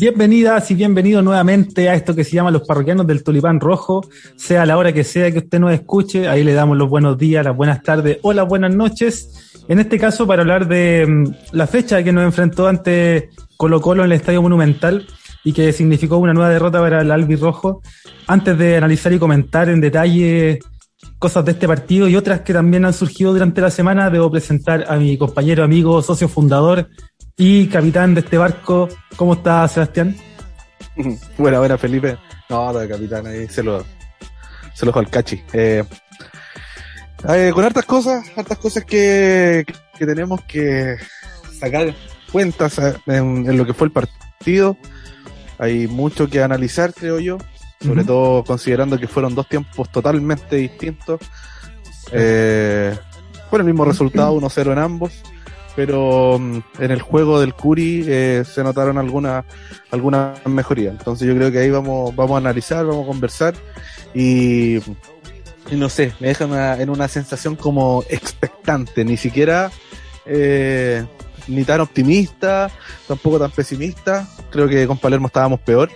Bienvenidas y bienvenidos nuevamente a esto que se llama Los Parroquianos del Tulipán Rojo. Sea la hora que sea que usted nos escuche, ahí le damos los buenos días, las buenas tardes o las buenas noches. En este caso, para hablar de mm, la fecha que nos enfrentó ante Colo Colo en el Estadio Monumental y que significó una nueva derrota para el Albi Rojo. Antes de analizar y comentar en detalle cosas de este partido y otras que también han surgido durante la semana, debo presentar a mi compañero, amigo, socio fundador, y capitán de este barco. ¿Cómo está, Sebastián? Buena, buena, Felipe. No, de capitán, ahí se lo, se lo al cachi. Eh, eh, con hartas cosas, hartas cosas que, tenemos que sacar cuentas en, lo que fue el partido. Hay mucho que analizar, creo yo. Sobre todo considerando que fueron dos tiempos totalmente distintos. Eh, fue el mismo resultado, 1-0 en ambos pero mm, en el juego del Curi eh, se notaron algunas alguna mejorías. Entonces yo creo que ahí vamos, vamos a analizar, vamos a conversar y, no sé, me deja en una sensación como expectante, ni siquiera eh, ni tan optimista, tampoco tan pesimista. Creo que con Palermo estábamos peor,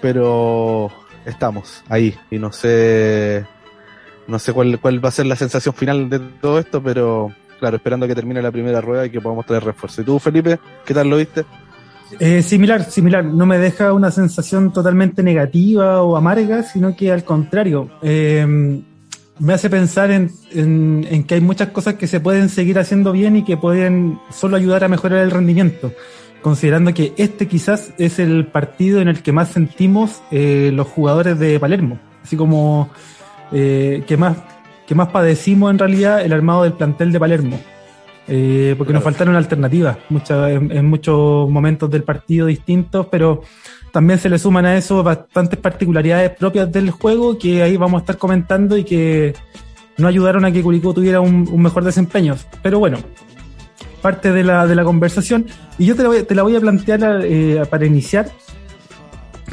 pero estamos ahí y no sé no sé cuál, cuál va a ser la sensación final de todo esto, pero claro, esperando que termine la primera rueda y que podamos traer refuerzo. ¿Y tú, Felipe, qué tal lo viste? Eh, similar, similar. No me deja una sensación totalmente negativa o amarga, sino que al contrario. Eh, me hace pensar en, en, que hay muchas cosas que se pueden seguir haciendo bien y que pueden solo ayudar a mejorar el rendimiento. Considerando que este quizás es el partido en el que más sentimos eh, los jugadores de Palermo. Así como que más que más padecimos en realidad el armado del plantel de Palermo. Eh, porque nos faltaron alternativas muchas, en, muchos momentos del partido distintos, pero también se le suman a eso bastantes particularidades propias del juego que ahí vamos a estar comentando y que no ayudaron a que Curicó tuviera un, mejor desempeño. Pero bueno, parte de la, de la conversación. Y yo te la voy, te la voy a plantear eh, para iniciar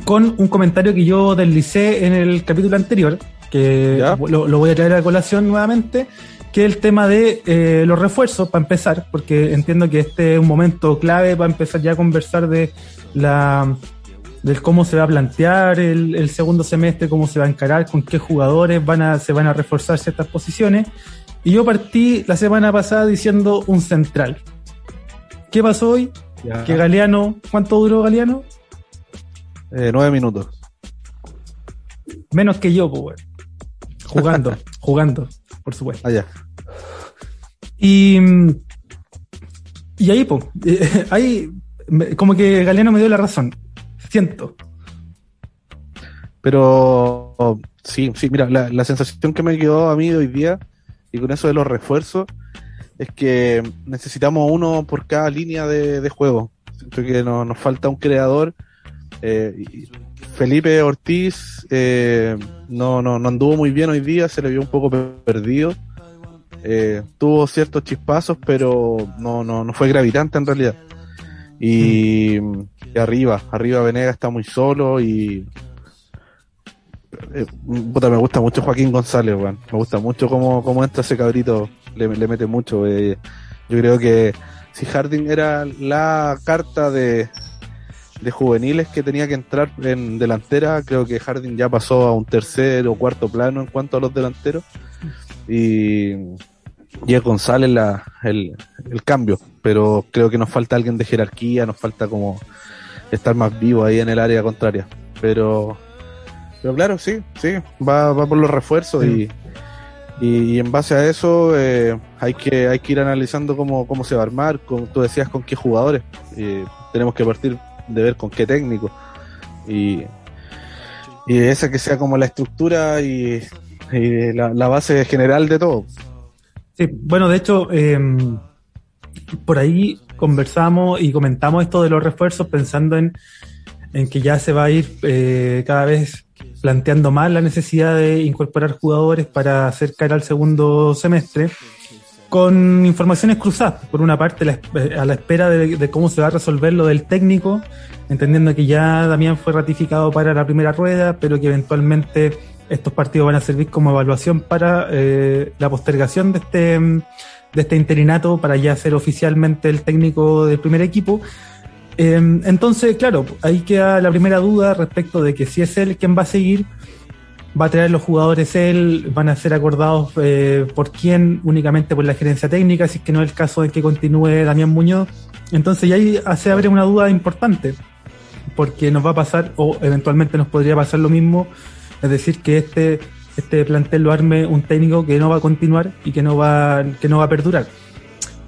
con un comentario que yo deslicé en el capítulo anterior, que lo, voy a traer a colación nuevamente, que es el tema de eh, los refuerzos, para empezar, porque entiendo que este es un momento clave para empezar ya a conversar de la del cómo se va a plantear el, segundo semestre, cómo se va a encarar, con qué jugadores van a, se van a reforzar ciertas posiciones. Y yo partí la semana pasada diciendo un central. ¿Qué pasó hoy? Que Galeano, ¿cuánto duró Galeano? Eh, nueve minutos. Menos que yo, pues, Jugando, jugando, por supuesto. Allá. Ah, y, y ahí, pues, ahí, como que Galeano me dio la razón. Siento. Pero sí, sí, mira, la, sensación que me quedó a mí de hoy día, y con eso de los refuerzos, es que necesitamos uno por cada línea de, juego. Siento que nos falta un creador. Eh, Felipe Ortiz eh, no, no, no anduvo muy bien hoy día, se le vio un poco perdido. Eh, tuvo ciertos chispazos, pero no, no, no fue gravitante en realidad. Y, arriba, arriba Venega está muy solo y eh, me gusta mucho Joaquín González, me gusta mucho cómo, cómo entra ese cabrito, le, le mete mucho. yo creo que si Harding era la carta de, de juveniles que tenía que entrar en delantera. Creo que Harding ya pasó a un tercer o cuarto plano en cuanto a los delanteros. Y, y es González la, el, el cambio. Pero creo que nos falta alguien de jerarquía, nos falta como estar más vivo ahí en el área contraria. Pero, pero claro, sí, sí, va, va por los refuerzos y, y, en base a eso eh, hay que hay que ir analizando cómo, cómo se va a armar, con, tú decías con qué jugadores. Tenemos que partir de ver con qué técnico. Y, y esa que sea como la estructura y, la, base general de todo. Sí, bueno, de hecho, em, por ahí conversamos y comentamos esto de los refuerzos pensando en, en que ya se va a ir eh, cada vez planteando más la necesidad de incorporar jugadores para acercar al segundo semestre con informaciones cruzadas. Por una parte, a la espera de, cómo se va a resolver lo del técnico, entendiendo que ya Damián fue ratificado para la primera rueda, pero que eventualmente estos partidos van a servir como evaluación para eh, la postergación de este, de este interinato para ya ser oficialmente el técnico del primer equipo. Em, entonces, claro, ahí queda la primera duda respecto de que si es él quien va a seguir, va a traer los jugadores él, van a ser acordados eh, por quién, únicamente por la gerencia técnica, si es que no es el caso de que continúe Damián Muñoz. Entonces, ya ahí se abre una duda importante, porque nos va a pasar, o eventualmente nos podría pasar lo mismo, es decir, que este, este plantel lo arme un técnico que no va a continuar y que no va, que no va a perdurar.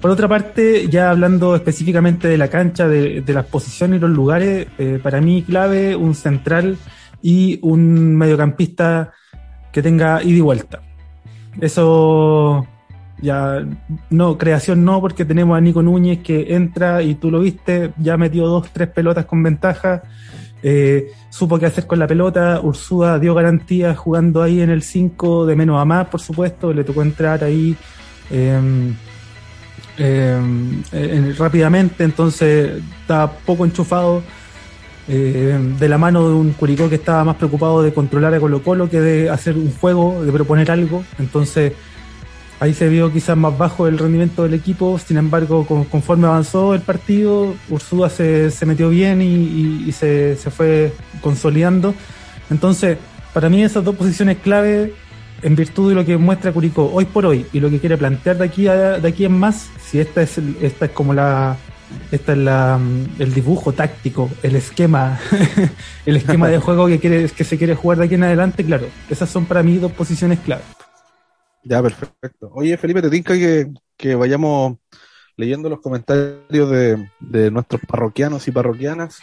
Por otra parte, ya hablando específicamente de la cancha, de, las posiciones y los lugares, eh, para mí clave un central y un mediocampista que tenga ida y vuelta. Eso ya no, creación no, porque tenemos a Nico Núñez que entra y tú lo viste, ya metió dos, tres pelotas con ventaja, eh, supo qué hacer con la pelota, Ursúa dio garantía jugando ahí en el 5 de menos a más, por supuesto, le tocó entrar ahí. Em, eh, rápidamente, entonces estaba poco enchufado eh, de la mano de un Curicó que estaba más preocupado de controlar a Colo Colo que de hacer un juego, de proponer algo, entonces ahí se vio quizás más bajo el rendimiento del equipo, sin embargo conforme avanzó el partido, Ursúa se, se metió bien y, se, se fue consolidando, entonces para mí esas dos posiciones clave en virtud de lo que muestra Curicó hoy por hoy y lo que quiere plantear de aquí de aquí en más, si esta es esta es como la esta es la, el dibujo táctico, el esquema, el esquema de juego que quiere que se quiere jugar de aquí en adelante, claro, esas son para mí dos posiciones clave. Ya, perfecto. Oye, Felipe, te tinca que, que vayamos leyendo los comentarios de, de, nuestros parroquianos y parroquianas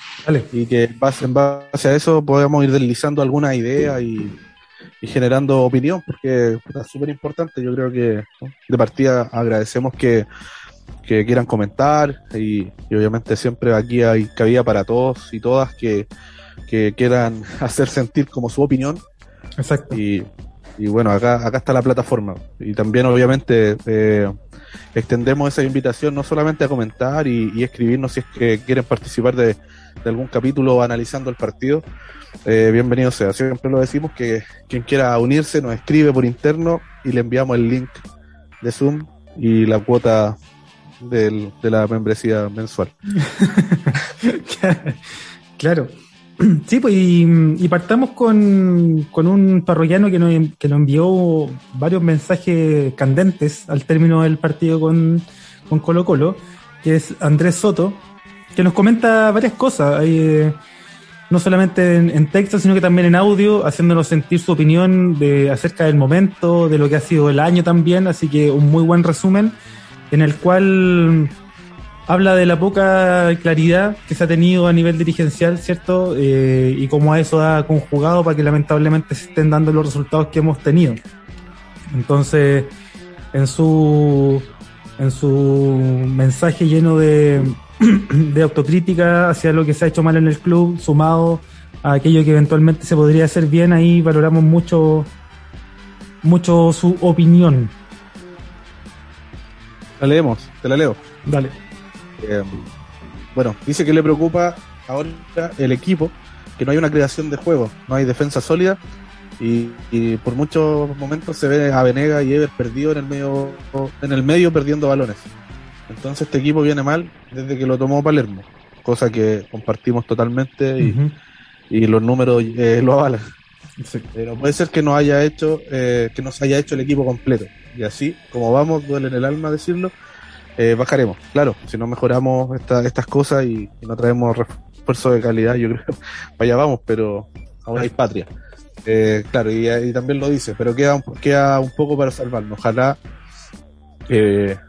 y que en base, en base a eso podamos ir deslizando alguna idea y, y generando opinión, porque es súper importante. Yo creo que de partida agradecemos que, que quieran comentar y, obviamente siempre aquí hay cabida para todos y todas que, que quieran hacer sentir como su opinión. Exacto. Y, y bueno, acá, acá está la plataforma. Y también obviamente eh, extendemos esa invitación no solamente a comentar y, y escribirnos si es que quieren participar de, de algún capítulo analizando el partido, eh, bienvenido sea. Siempre lo decimos que quien quiera unirse nos escribe por interno y le enviamos el link de Zoom y la cuota del, de la membresía mensual. claro. Sí, pues y, partamos con, con, un parroquiano que nos, que nos envió varios mensajes candentes al término del partido con, con Colo Colo, que es Andrés Soto, que nos comenta varias cosas. Eh, no solamente en, texto, sino que también en audio, haciéndonos sentir su opinión de, acerca del momento, de lo que ha sido el año también, así que un muy buen resumen en el cual habla de la poca claridad que se ha tenido a nivel dirigencial, ¿cierto? Eh, y cómo a eso ha conjugado para que lamentablemente se estén dando los resultados que hemos tenido. Entonces, en su, en su mensaje lleno de, de autocrítica hacia lo que se ha hecho mal en el club, sumado a aquello que eventualmente se podría hacer bien, ahí valoramos mucho, mucho su opinión. La leemos, te la leo. Dale. Eh, bueno, dice que le preocupa ahora el equipo, que no hay una creación de juego, no hay defensa sólida y, y, por muchos momentos se ve a Venega y Ever perdido en el medio, en el medio perdiendo balones. Entonces este equipo viene mal desde que lo tomó Palermo, cosa que compartimos totalmente y, los números eh, lo avalan. Pero puede ser que no haya hecho, eh, que nos haya hecho el equipo completo. Y así, como vamos, duele en el alma decirlo, eh, bajaremos. Claro, si no mejoramos estas cosas y, no traemos refuerzo de calidad, yo creo, vaya vamos, pero aún hay patria. claro, y, también lo dice, pero queda, queda un poco para salvarnos. Ojalá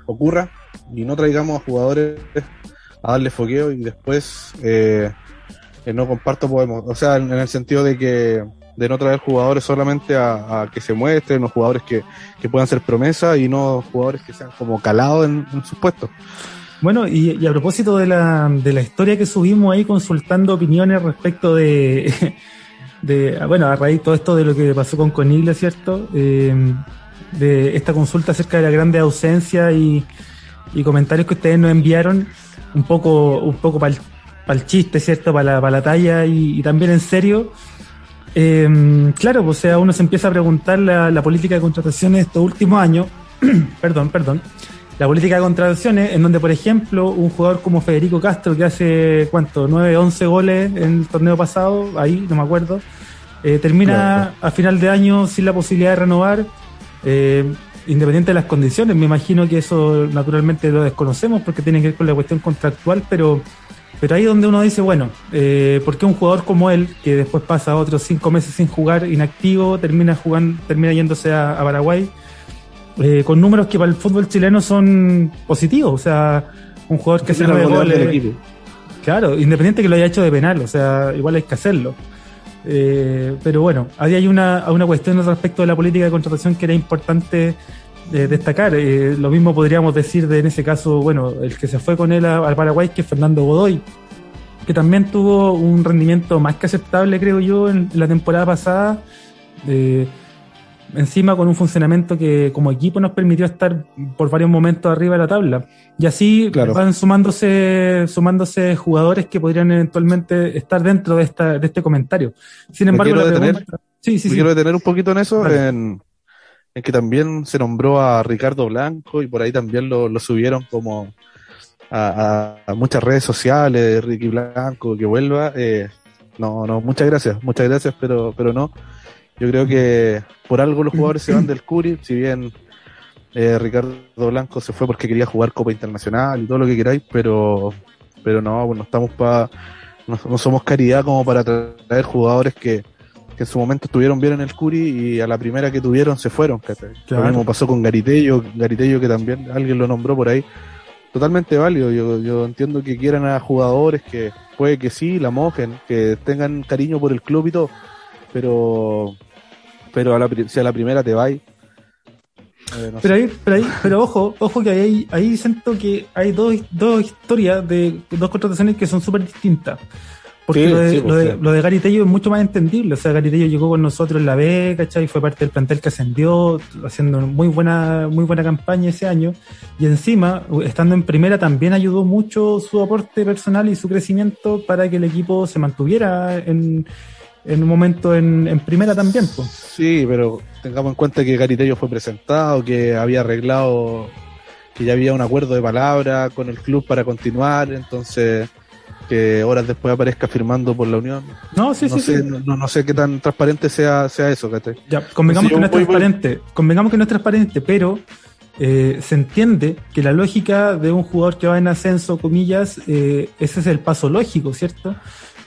ocurra y no traigamos a jugadores a darle foqueo y después eh, no comparto podemos, o sea, en, el sentido de que de no traer jugadores solamente a, que se muestren, o jugadores que, puedan ser promesa y no jugadores que sean como calados en, sus puestos. Bueno, y, a propósito de la, de la historia que subimos ahí consultando opiniones respecto de, de bueno, a raíz de todo esto de lo que pasó con Conigle, ¿cierto? Eh, de esta consulta acerca de la grande ausencia y, y comentarios que ustedes nos enviaron, un poco, un poco para el, chiste, ¿cierto? Para la, la talla y, también en serio. Em, claro, pues, o sea, uno se empieza a preguntar la, la política de contrataciones de estos últimos años, perdón, perdón, la política de contrataciones, en donde, por ejemplo, un jugador como Federico Castro, que hace, ¿cuánto? 9, 11 goles en el torneo pasado, ahí, no me acuerdo, eh, termina a final de año sin la posibilidad de renovar, eh, independiente de las condiciones. Me imagino que eso naturalmente lo desconocemos porque tiene que ver con la cuestión contractual, pero, pero ahí donde uno dice, bueno, eh, ¿por qué un jugador como él, que después pasa otros cinco meses sin jugar, inactivo, termina jugando, termina yéndose a Paraguay? Eh, con números que para el fútbol chileno son positivos. O sea, un jugador que se nueve goles. Claro, independiente que lo haya hecho de penal, o sea, igual hay que hacerlo. Eh, pero bueno, ahí hay una, una cuestión respecto de la política de contratación que era importante eh, destacar. lo mismo podríamos decir de en ese caso, bueno, el que se fue con él al Paraguay, que es Fernando Godoy, que también tuvo un rendimiento más que aceptable, creo yo, en, la temporada pasada encima con un funcionamiento que como equipo nos permitió estar por varios momentos arriba de la tabla. Y así van sumándose, sumándose jugadores que podrían eventualmente estar dentro de, esta, de este comentario. Sin embargo, quiero, detener, sí, sí, quiero detener un poquito en eso, en, que también se nombró a Ricardo Blanco y por ahí también lo, subieron como a, muchas redes sociales, Ricky Blanco, que vuelva. Eh, no, no, muchas gracias, muchas gracias, pero, pero no. Yo creo que por algo los jugadores se van del Curi, si bien eh, Ricardo Blanco se fue porque quería jugar Copa Internacional y todo lo que queráis, pero, pero no, bueno, estamos para, no, somos caridad como para traer jugadores que, en su momento estuvieron bien en el Curi y a la primera que tuvieron se fueron. Lo mismo pasó con Garitello, Garitello que también alguien lo nombró por ahí. Totalmente válido, yo, yo entiendo que quieran a jugadores que puede que sí, la mojen, que tengan cariño por el club y todo, pero pero a la, si a la primera te vais. Eh, pero, ahí, pero ahí, pero ojo, ojo que ahí, ahí siento que hay dos, dos historias de dos contrataciones que son súper distintas. Porque lo, de, lo, de, lo, de, Gary Tello es mucho más entendible. O sea, Gary Tello llegó con nosotros en la B, ¿cachai? Fue parte del plantel que ascendió, haciendo muy buena, muy buena campaña ese año. Y encima, estando en primera, también ayudó mucho su aporte personal y su crecimiento para que el equipo se mantuviera en, en un momento en, primera también. Pues. Sí, pero tengamos en cuenta que Garitello fue presentado, que había arreglado, que ya había un acuerdo de palabra con el club para continuar, entonces que horas después aparezca firmando por la Unión. No, sí, sí, sé, No, no, sé qué tan transparente sea, sea eso, Ya, convengamos que no es transparente, convengamos que no es transparente, pero eh, se entiende que la lógica de un jugador que va en ascenso, comillas, eh, ese es el paso lógico, ¿cierto?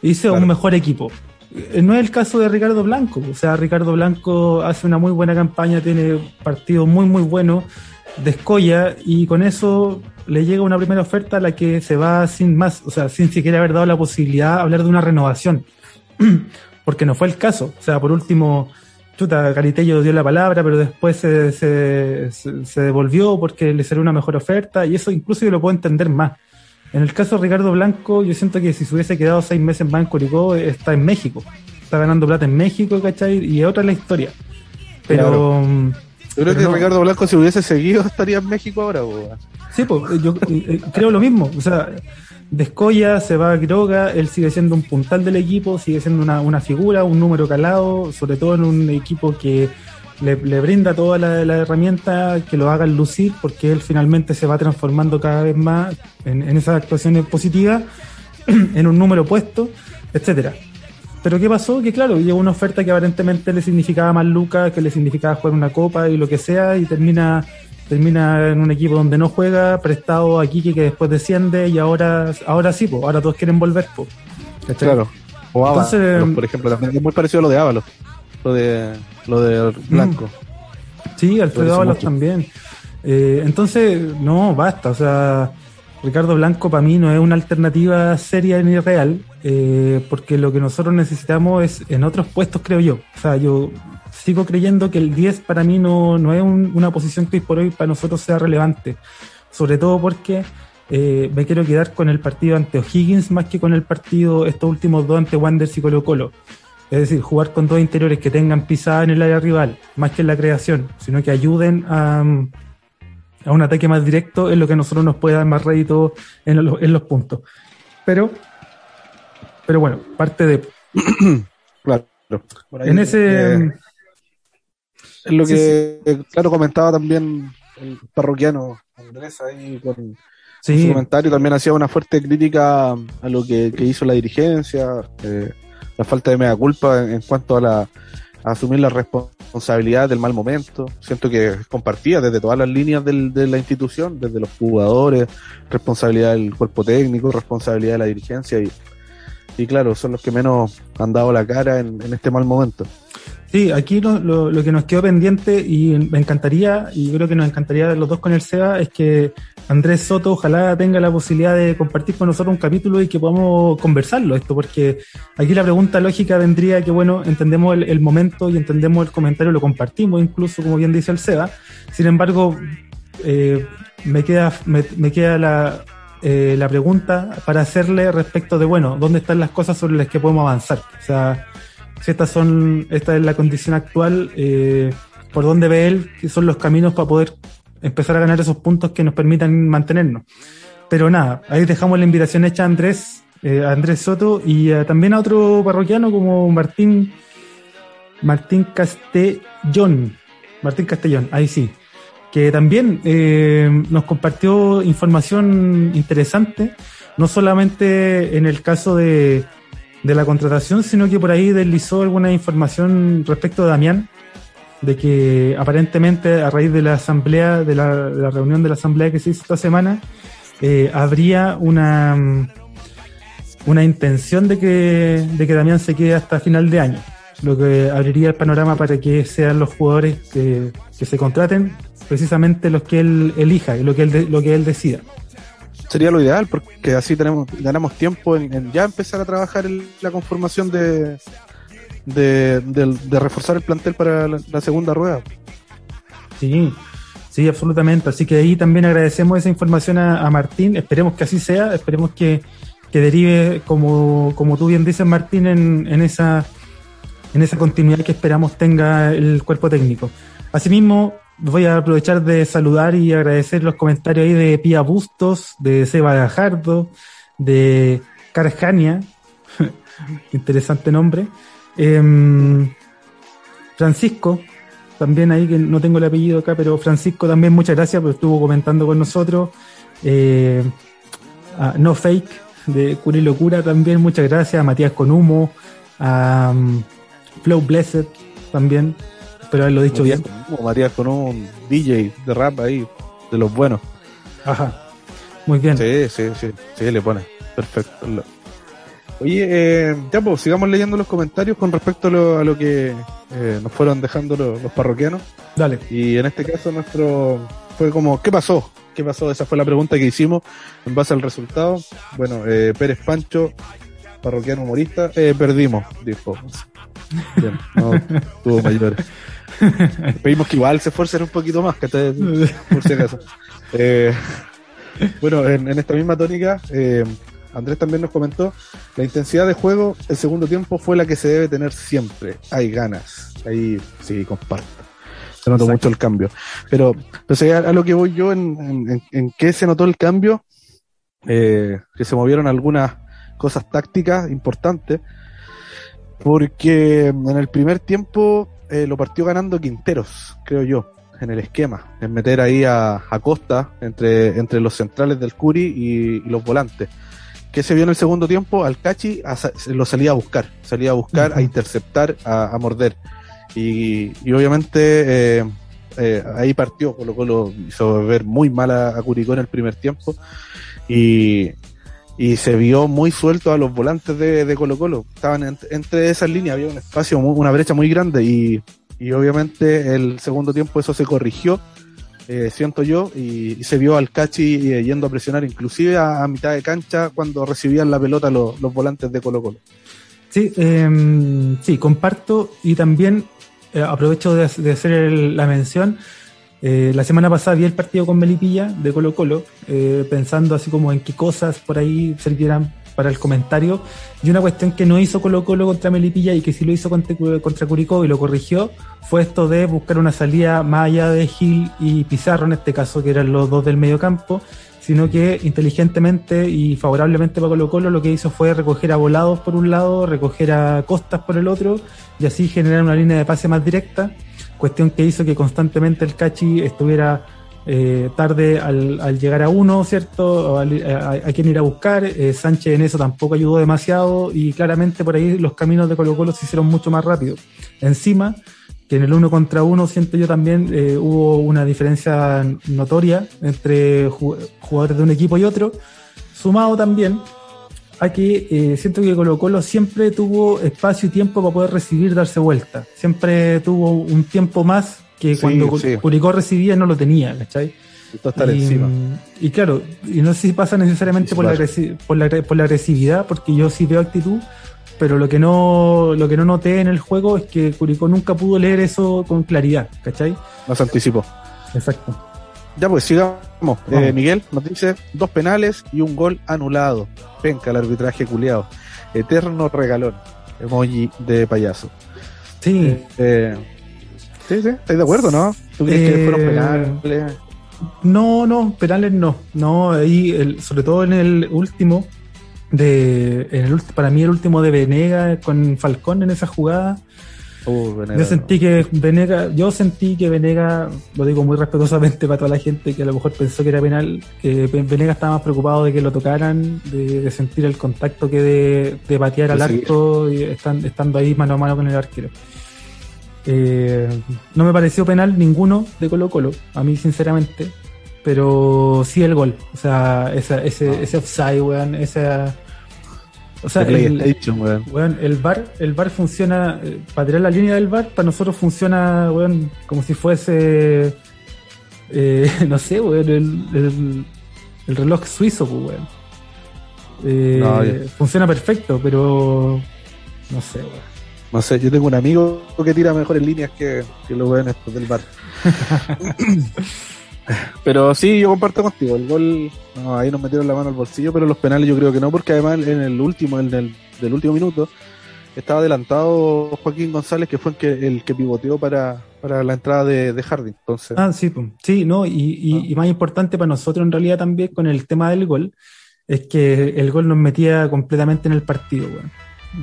Dice un mejor equipo. Eh, no es el caso de Ricardo Blanco. O sea, Ricardo Blanco hace una muy buena campaña, tiene partidos muy, muy buenos, descolla y con eso le llega una primera oferta a la que se va sin más, o sea, sin siquiera haber dado la posibilidad de hablar de una renovación. Porque no fue el caso. O sea, por último, chuta, Caritello dio la palabra, pero después se, se, se devolvió porque le salió una mejor oferta y eso incluso yo lo puedo entender más. En el caso de Ricardo Blanco, yo siento que si se hubiese quedado seis meses más en Curicó, está en México. Está ganando plata en México, ¿cachai? Y otra es la historia. Pero. Mm, yo creo que Ricardo Blanco, si hubiese seguido, estaría en México ahora, Sí, pues yo eh, creo lo mismo. O sea, descoya, se va a Quiroga, él sigue siendo un puntal del equipo, sigue siendo una, una figura, un número calado, sobre todo en un equipo que le, brinda toda la, la, herramienta que lo haga lucir, porque él finalmente se va transformando cada vez más en, esas actuaciones positivas, en un número puesto, etcétera. Pero ¿qué pasó? Que claro, llegó una oferta que aparentemente le significaba más lucas, que le significaba jugar una copa y lo que sea, y termina termina en un equipo donde no juega, prestado a Kiki que después desciende y ahora ahora sí, pues, ahora todos quieren volver. Pues, claro. O Entonces, por ejemplo, también es muy parecido a lo de Ábalos lo de, lo de Blanco. Sí, Alfredo Ábalos también. Eh, entonces, no, basta. O sea, Ricardo Blanco para mí no es una alternativa seria ni real, eh, porque lo que nosotros necesitamos es en otros puestos, creo yo. O sea, yo sigo creyendo que el 10 para mí no, no es una posición que hoy por hoy para nosotros sea relevante. Sobre todo porque eh, me quiero quedar con el partido ante O'Higgins más que con el partido, estos últimos dos ante Wanderers y Colo Colo. Es decir, jugar con dos interiores que tengan pisada en el área rival, más que en la creación, sino que ayuden a, un ataque más directo, es lo que a nosotros nos puede dar más rédito en, los, puntos. Pero, pero bueno, parte de. claro. en ese. es lo que, claro, comentaba también el parroquiano Andrés ahí con, su comentario también hacía una fuerte crítica a lo que, hizo la dirigencia, eh, la falta de mea culpa en, cuanto a la asumir la responsabilidad del mal momento. Siento que compartía desde todas las líneas de la institución, desde los jugadores, responsabilidad del cuerpo técnico, responsabilidad de la dirigencia y claro, son los que menos han dado la cara en, este mal momento. Sí, aquí lo, lo, que nos quedó pendiente y me encantaría, y creo que nos encantaría los dos con el SEBA, es que Andrés Soto ojalá tenga la posibilidad de compartir con nosotros un capítulo y que podamos conversarlo esto, porque aquí la pregunta lógica vendría que, bueno, entendemos el, momento y entendemos el comentario, lo compartimos incluso, como bien dice el SEBA, sin embargo, eh, me queda, me, me queda la, eh, la pregunta para hacerle respecto de, bueno, ¿dónde están las cosas sobre las que podemos avanzar? O sea, si estas son, esta es la condición actual, eh, ¿por dónde ve él que son los caminos para poder empezar a ganar esos puntos que nos permitan mantenernos? Pero nada, ahí dejamos la invitación hecha a Andrés, eh, a Andrés Soto y también a otro parroquiano como Martín, Martín Castellón. Martín Castellón, ahí sí que también eh, nos compartió información interesante, no solamente en el caso de, de, la contratación, sino que por ahí deslizó alguna información respecto a Damián, de que aparentemente a raíz de la asamblea, de la, de reunión de la asamblea que se hizo esta semana, eh, habría una, una intención de que, de que Damián se quede hasta final de año lo que abriría el panorama para que sean los jugadores que, que se contraten precisamente los que él elija y lo que él, lo que él decida. Sería lo ideal porque así tenemos ganamos tiempo en, ya empezar a trabajar la conformación de, de, reforzar el plantel para la, segunda rueda. Sí, sí, absolutamente. Así que ahí también agradecemos esa información a, Martín. Esperemos que así sea, esperemos que, que derive, como, como tú bien dices, Martín, en, en, esa, en esa continuidad que esperamos tenga el cuerpo técnico. Asimismo, voy a aprovechar de saludar y agradecer los comentarios ahí de Pia Bustos, de Seba Gajardo, de Carjania, interesante nombre. Em, Francisco, también ahí que no tengo el apellido acá, pero Francisco también muchas gracias, porque estuvo comentando con nosotros. Eh, no Fake, de Curi Locura también, muchas gracias. A Matías Conumo, a um, Flow Blessed también, Espero haberlo dicho bien. Como María con un DJ de rap ahí, de los buenos. Ajá. Muy bien. Sí, sí, sí, sí, le pone. Perfecto. Oye, eh, ya pues, sigamos leyendo los comentarios con respecto a lo, que eh, nos fueron dejando los, parroquianos. Dale. Y en este caso nuestro fue como, ¿qué pasó? ¿Qué pasó? Esa fue la pregunta que hicimos en base al resultado. Bueno, eh, Pérez Pancho, parroquiano humorista, eh, perdimos, dijo. Bien, no tuvo mayores. Pedimos que igual se esfuercen un poquito más, que por si acaso. Eh, bueno, en, esta misma tónica, eh, Andrés también nos comentó, la intensidad de juego, el segundo tiempo fue la que se debe tener siempre. Hay ganas. Ahí sí, comparto. Se notó mucho el cambio. Pero, pues, a, lo que voy yo, en, en, qué se notó el cambio, eh, que se movieron algunas cosas tácticas importantes, porque en el primer tiempo eh, lo partió ganando Quinteros, creo yo, en el esquema, en meter ahí a, Costa entre, entre los centrales del Curi y, los volantes. Que se vio en el segundo tiempo, al Cachi lo salía a buscar, salía a buscar, a interceptar, a, morder. Y, obviamente eh, eh, ahí partió, Colo Colo hizo ver muy mal a, Curicó en el primer tiempo. Y, y se vio muy suelto a los volantes de, de Colo Colo. Estaban entre esas líneas, había un espacio, una brecha muy grande y, y obviamente el segundo tiempo eso se corrigió, eh, siento yo, y, se vio al Cachi eh, yendo a presionar inclusive a, mitad de cancha cuando recibían la pelota los, los volantes de Colo Colo. Sí, eh, sí, comparto y también eh, aprovecho de, de hacer la mención eh, la semana pasada vi el partido con Melipilla de Colo Colo, eh, pensando así como en qué cosas por ahí sirvieran para el comentario. Y una cuestión que no hizo Colo Colo contra Melipilla y que sí lo hizo contra, contra Curicó y lo corrigió, fue esto de buscar una salida más allá de Gil y Pizarro, en este caso que eran los dos del medio campo, sino que inteligentemente y favorablemente para Colo Colo lo que hizo fue recoger a volados por un lado, recoger a costas por el otro y así generar una línea de pase más directa cuestión que hizo que constantemente el Cachi estuviera eh, tarde al, llegar a uno, ¿cierto? A, quien ir a buscar. Eh, Sánchez en eso tampoco ayudó demasiado y claramente por ahí los caminos de Colo Colo se hicieron mucho más rápido. Encima, que en el uno contra uno siento yo también eh, hubo una diferencia notoria entre jugadores de un equipo y otro, sumado también a que siento que Colo Colo siempre tuvo espacio y tiempo para poder recibir, darse vuelta. Siempre tuvo un tiempo más que cuando Curicó recibía no lo tenía, ¿cachai? Y, claro, y no sé si pasa necesariamente por la, por, la, por la agresividad, porque yo sí veo actitud, pero lo que no lo que no noté en el juego es que Curicó nunca pudo leer eso con claridad, ¿cachai? Nos anticipó. Exacto. Ya pues, sigamos. Eh, Miguel nos dice dos penales y un gol anulado. Penca el arbitraje culiado. Eterno regalón. Emoji de payaso. Sí. Eh, Sí, sí, ¿estáis de acuerdo, no? ¿Tú crees que fueron eh, penales? No, no, penales no. No, ahí, el, sobre todo en el último, de, en el, para mí el último de Venega con Falcón en esa jugada. Uh, yo sentí que Venega, yo sentí que Venega, lo digo muy respetuosamente para toda la gente que a lo mejor pensó que era penal, que Venega estaba más preocupado de que lo tocaran, de, sentir el contacto que de, de patear al arco y estando ahí mano a mano con el arquero. Eh, no me pareció penal ninguno de Colo Colo, a mí sinceramente, pero sí el gol, o sea, ese, ah. ese offside, weón, esa... O sea, el, el bar, el bar funciona, eh, para tirar la línea del bar, para nosotros funciona, weón, como si fuese, eh, no sé, weón, el, el, reloj suizo, pues, weón. funciona perfecto, pero no sé, weón. No sé, yo tengo un amigo que tira mejores líneas que, que los ven estos del bar. pero sí, yo comparto contigo. El gol, no, ahí nos metieron la mano al bolsillo, pero los penales yo creo que no, porque además en el último, en el del último minuto, estaba adelantado Joaquín González, que fue el que, el que pivoteó para, para la entrada de, de Harding. Entonces... Ah, sí, sí, no, y, y, más importante para nosotros en realidad también con el tema del gol, es que el gol nos metía completamente en el partido.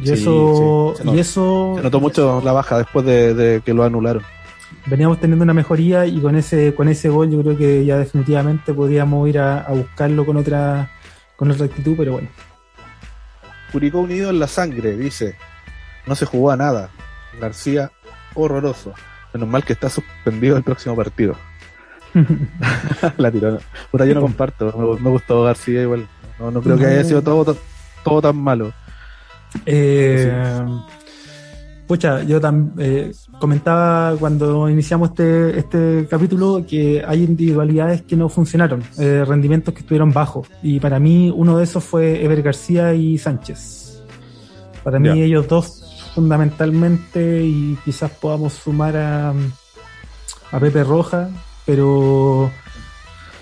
Y eso, Se, y eso se notó mucho la baja después de, que lo anularon. Veníamos teniendo una mejoría y con ese, con ese gol yo creo que ya definitivamente podríamos ir a, buscarlo con otra, con otra actitud, pero bueno. Curicó unido en la sangre, dice. No se jugó a nada. García, horroroso. Menos mal que está suspendido el próximo partido. la tiró. Puta, yo no comparto. Me, gustó García igual. No, no creo que haya sido todo, todo tan malo. Eh, pucha, yo también eh, comentaba cuando iniciamos este, este capítulo que hay individualidades que no funcionaron, eh, rendimientos que estuvieron bajos. Y para mí uno de esos fue Ever García y Sánchez. Para mí ellos dos fundamentalmente y quizás podamos sumar a, a Pepe Roja, pero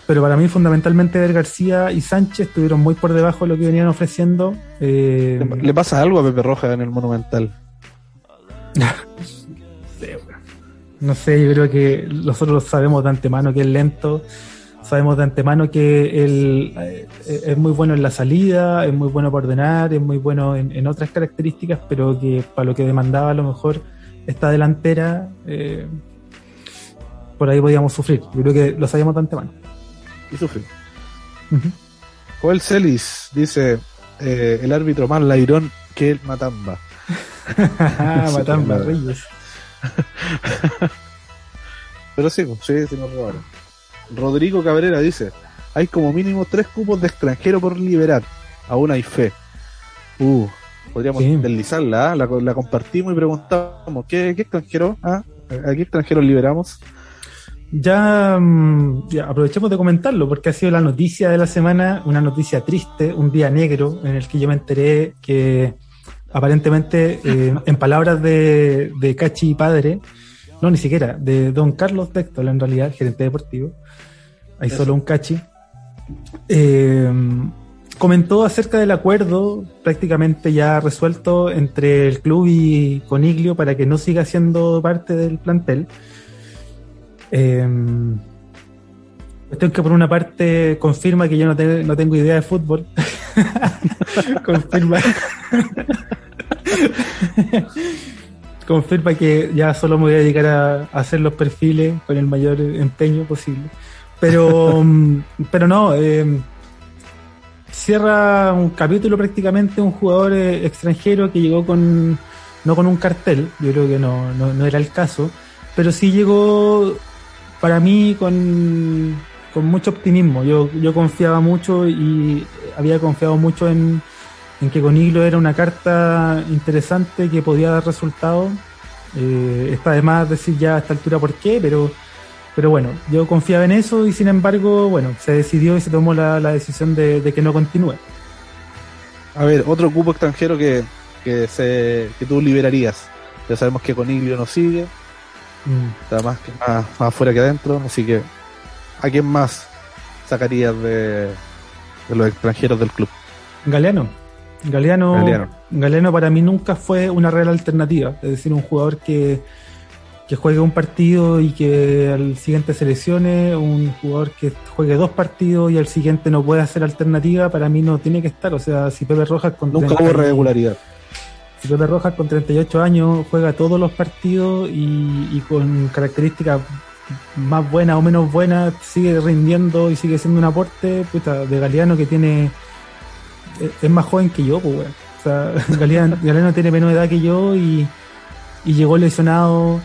pero para mí fundamentalmente Eder García y Sánchez estuvieron muy por debajo de lo que venían ofreciendo. Eh, ¿Le pasa algo a Pepe Roja en el Monumental? no sé, yo creo que nosotros sabemos de antemano que es lento, sabemos de antemano que él eh, es muy bueno en la salida, es muy bueno para ordenar, es muy bueno en, otras características, pero que para lo que demandaba a lo mejor esta delantera, eh, por ahí podíamos sufrir. Yo creo que lo sabíamos de antemano y sufre. Joel Celis dice: eh, el árbitro más lairón que el Matamba. Matamba Reyes. Pero sí, pues, sí, sí nos robaron. Rodrigo Cabrera dice: hay como mínimo tres cupos de extranjero por liberar. Aún hay fe. Uh, podríamos deslizarla, ¿ah? la, la, compartimos y preguntamos: ¿qué, qué extranjero? ¿Ah? ¿A qué extranjero liberamos? Mm, ya, aprovechemos de comentarlo porque ha sido la noticia de la semana, una noticia triste, un día negro en el que yo me enteré que aparentemente, eh, en palabras de, de Cachi Padre, no, ni siquiera, de don Carlos Textol en realidad, gerente deportivo, hay solo un Cachi, eh, comentó acerca del acuerdo prácticamente ya resuelto entre el club y Coniglio para que no siga siendo parte del plantel. Eh, cuestión que por una parte confirma que yo no, no tengo idea de fútbol. confirma. confirma que ya solo me voy a dedicar a, hacer los perfiles con el mayor empeño posible. Pero, pero no, eh, cierra un capítulo prácticamente un jugador eh, extranjero que llegó con, no con un cartel, yo creo que no, no, no era el caso, pero sí llegó para mí con, con mucho optimismo. Yo, yo confiaba mucho y había confiado mucho en, en que Coniglo era una carta interesante que podía dar resultados. Eh, está además decir ya a esta altura por qué, pero, pero bueno, yo confiaba en eso y sin embargo, bueno, se decidió y se tomó la, la decisión de, de, que no continúe. A ver, otro cupo extranjero que, que, se, que tú liberarías. Ya sabemos que Coniglio no sigue, mm. está más, que más, más afuera que adentro, así que ¿a quién más sacarías de, de los extranjeros del club? Galeano. Galeano, Galeano. para mí nunca fue una real alternativa, es decir, un jugador que, que juegue un partido y que al siguiente se lesione, un jugador que juegue dos partidos y al siguiente no puede hacer alternativa, para mí no tiene que estar. O sea, si Pepe Rojas con nunca hubo regularidad. Si Pepe Rojas con 38 años juega todos los partidos y, y con características más buenas o menos buenas, sigue rindiendo y sigue siendo un aporte puta, de Galeano que tiene es más joven que yo, pues, weón. O sea, Galeano, tiene menos edad que yo y, y llegó lesionado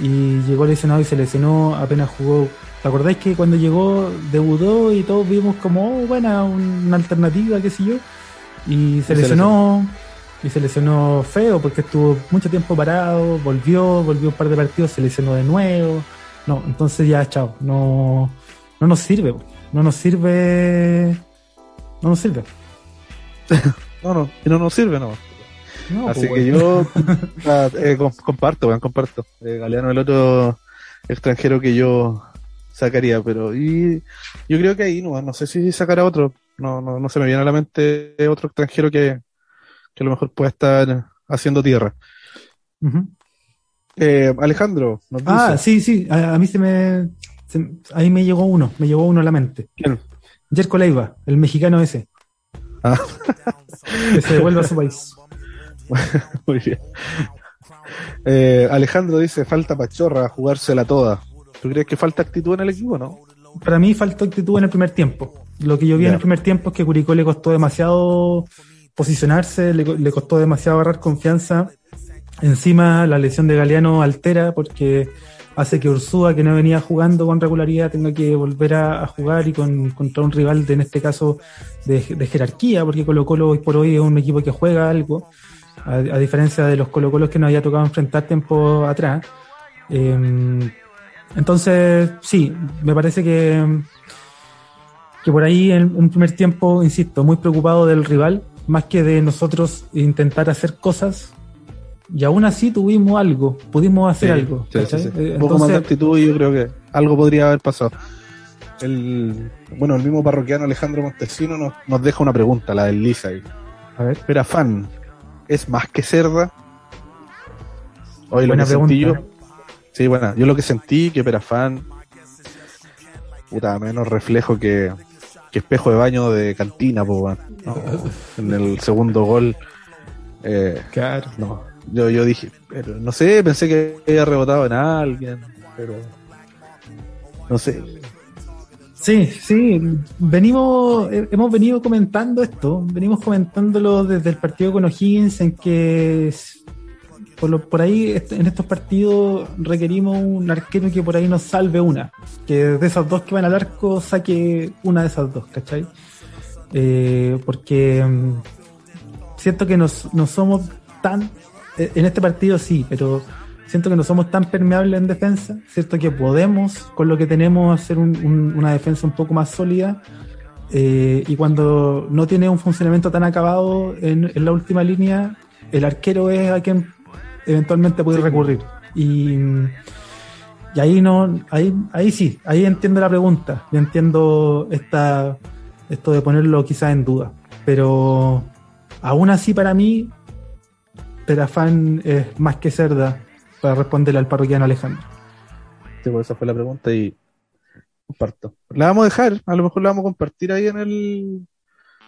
y llegó lesionado y se lesionó apenas jugó. ¿Te acordáis que cuando llegó debutó y todos vimos como, oh, buena, una alternativa, qué sé yo? Y se, lesionó, y se lesionó feo porque estuvo mucho tiempo parado, volvió, volvió un par de partidos, se lesionó de nuevo. No, entonces ya, chao, no, no nos sirve, no nos sirve, no nos sirve. no, no, y no nos sirve, no. Así pues, que yo eh, comparto, comparto. Eh, Galeano el otro extranjero que yo sacaría, pero y yo creo que ahí no, no sé si sacará otro. No, no, no se me viene a la mente otro extranjero que, que a lo mejor pueda estar haciendo tierra. Eh, Alejandro, nos Ah, sí, sí, a, mí se me, ahí me llegó uno, me llegó uno a la mente. ¿Quién? Jerko Leiva, el mexicano ese. Ah. que se devuelva a su país. Muy bien. Eh, Alejandro dice, falta pachorra, jugársela toda. ¿Tú crees que falta actitud en el equipo, no? Para mí faltó actitud en el primer tiempo. Lo que yo vi en el primer tiempo es que Curicó le costó demasiado posicionarse, le, le costó demasiado agarrar confianza. Encima la lesión de Galeano altera porque hace que Ursúa, que no venía jugando con regularidad, tenga que volver a, jugar y con, contra un rival, de, en este caso, de, jerarquía, porque Colo Colo hoy por hoy es un equipo que juega algo, a, diferencia de los Colo Colos que nos había tocado enfrentar tiempo atrás. Em, entonces, sí, me parece que, que por ahí en un primer tiempo, insisto, muy preocupado del rival, más que de nosotros intentar hacer cosas y aún así tuvimos algo, pudimos hacer algo. Eh, un poco más de actitud y yo creo que algo podría haber pasado. El, bueno, el mismo parroquiano Alejandro Montesino nos, nos deja una pregunta, la del Lisa. A ver. Perafán, ¿es más que cerda? Hoy lo que sentí yo. Sí, bueno, yo lo que sentí que Perafán, puta, menos reflejo que, que espejo de baño de cantina, pues, en el segundo gol. Eh, claro. No, yo, yo dije, pero no sé, pensé que había rebotado en alguien, pero no sé. Sí, sí, venimos, hemos venido comentando esto, venimos comentándolo desde el partido con O'Higgins, en que por, lo, por ahí en estos partidos requerimos un arquero que por ahí nos salve una, que de esas dos que van al arco saque una de esas dos, ¿cachai? Eh, porque mm, siento que nos, no somos tan en este partido sí, pero siento que no somos tan permeables en defensa, cierto que podemos con lo que tenemos hacer una defensa un poco más sólida eh, y cuando no tiene un funcionamiento tan acabado en, la última línea, el arquero es a quien eventualmente puede recurrir. Y, y, ahí no, ahí, ahí sí, ahí entiendo la pregunta, y entiendo esta, esto de ponerlo quizás en duda, pero aún así para mí Perafán es más que cerda para responderle al parroquiano Alejandro. Sí, pues esa fue la pregunta y comparto. La vamos a dejar, a lo mejor la vamos a compartir ahí en el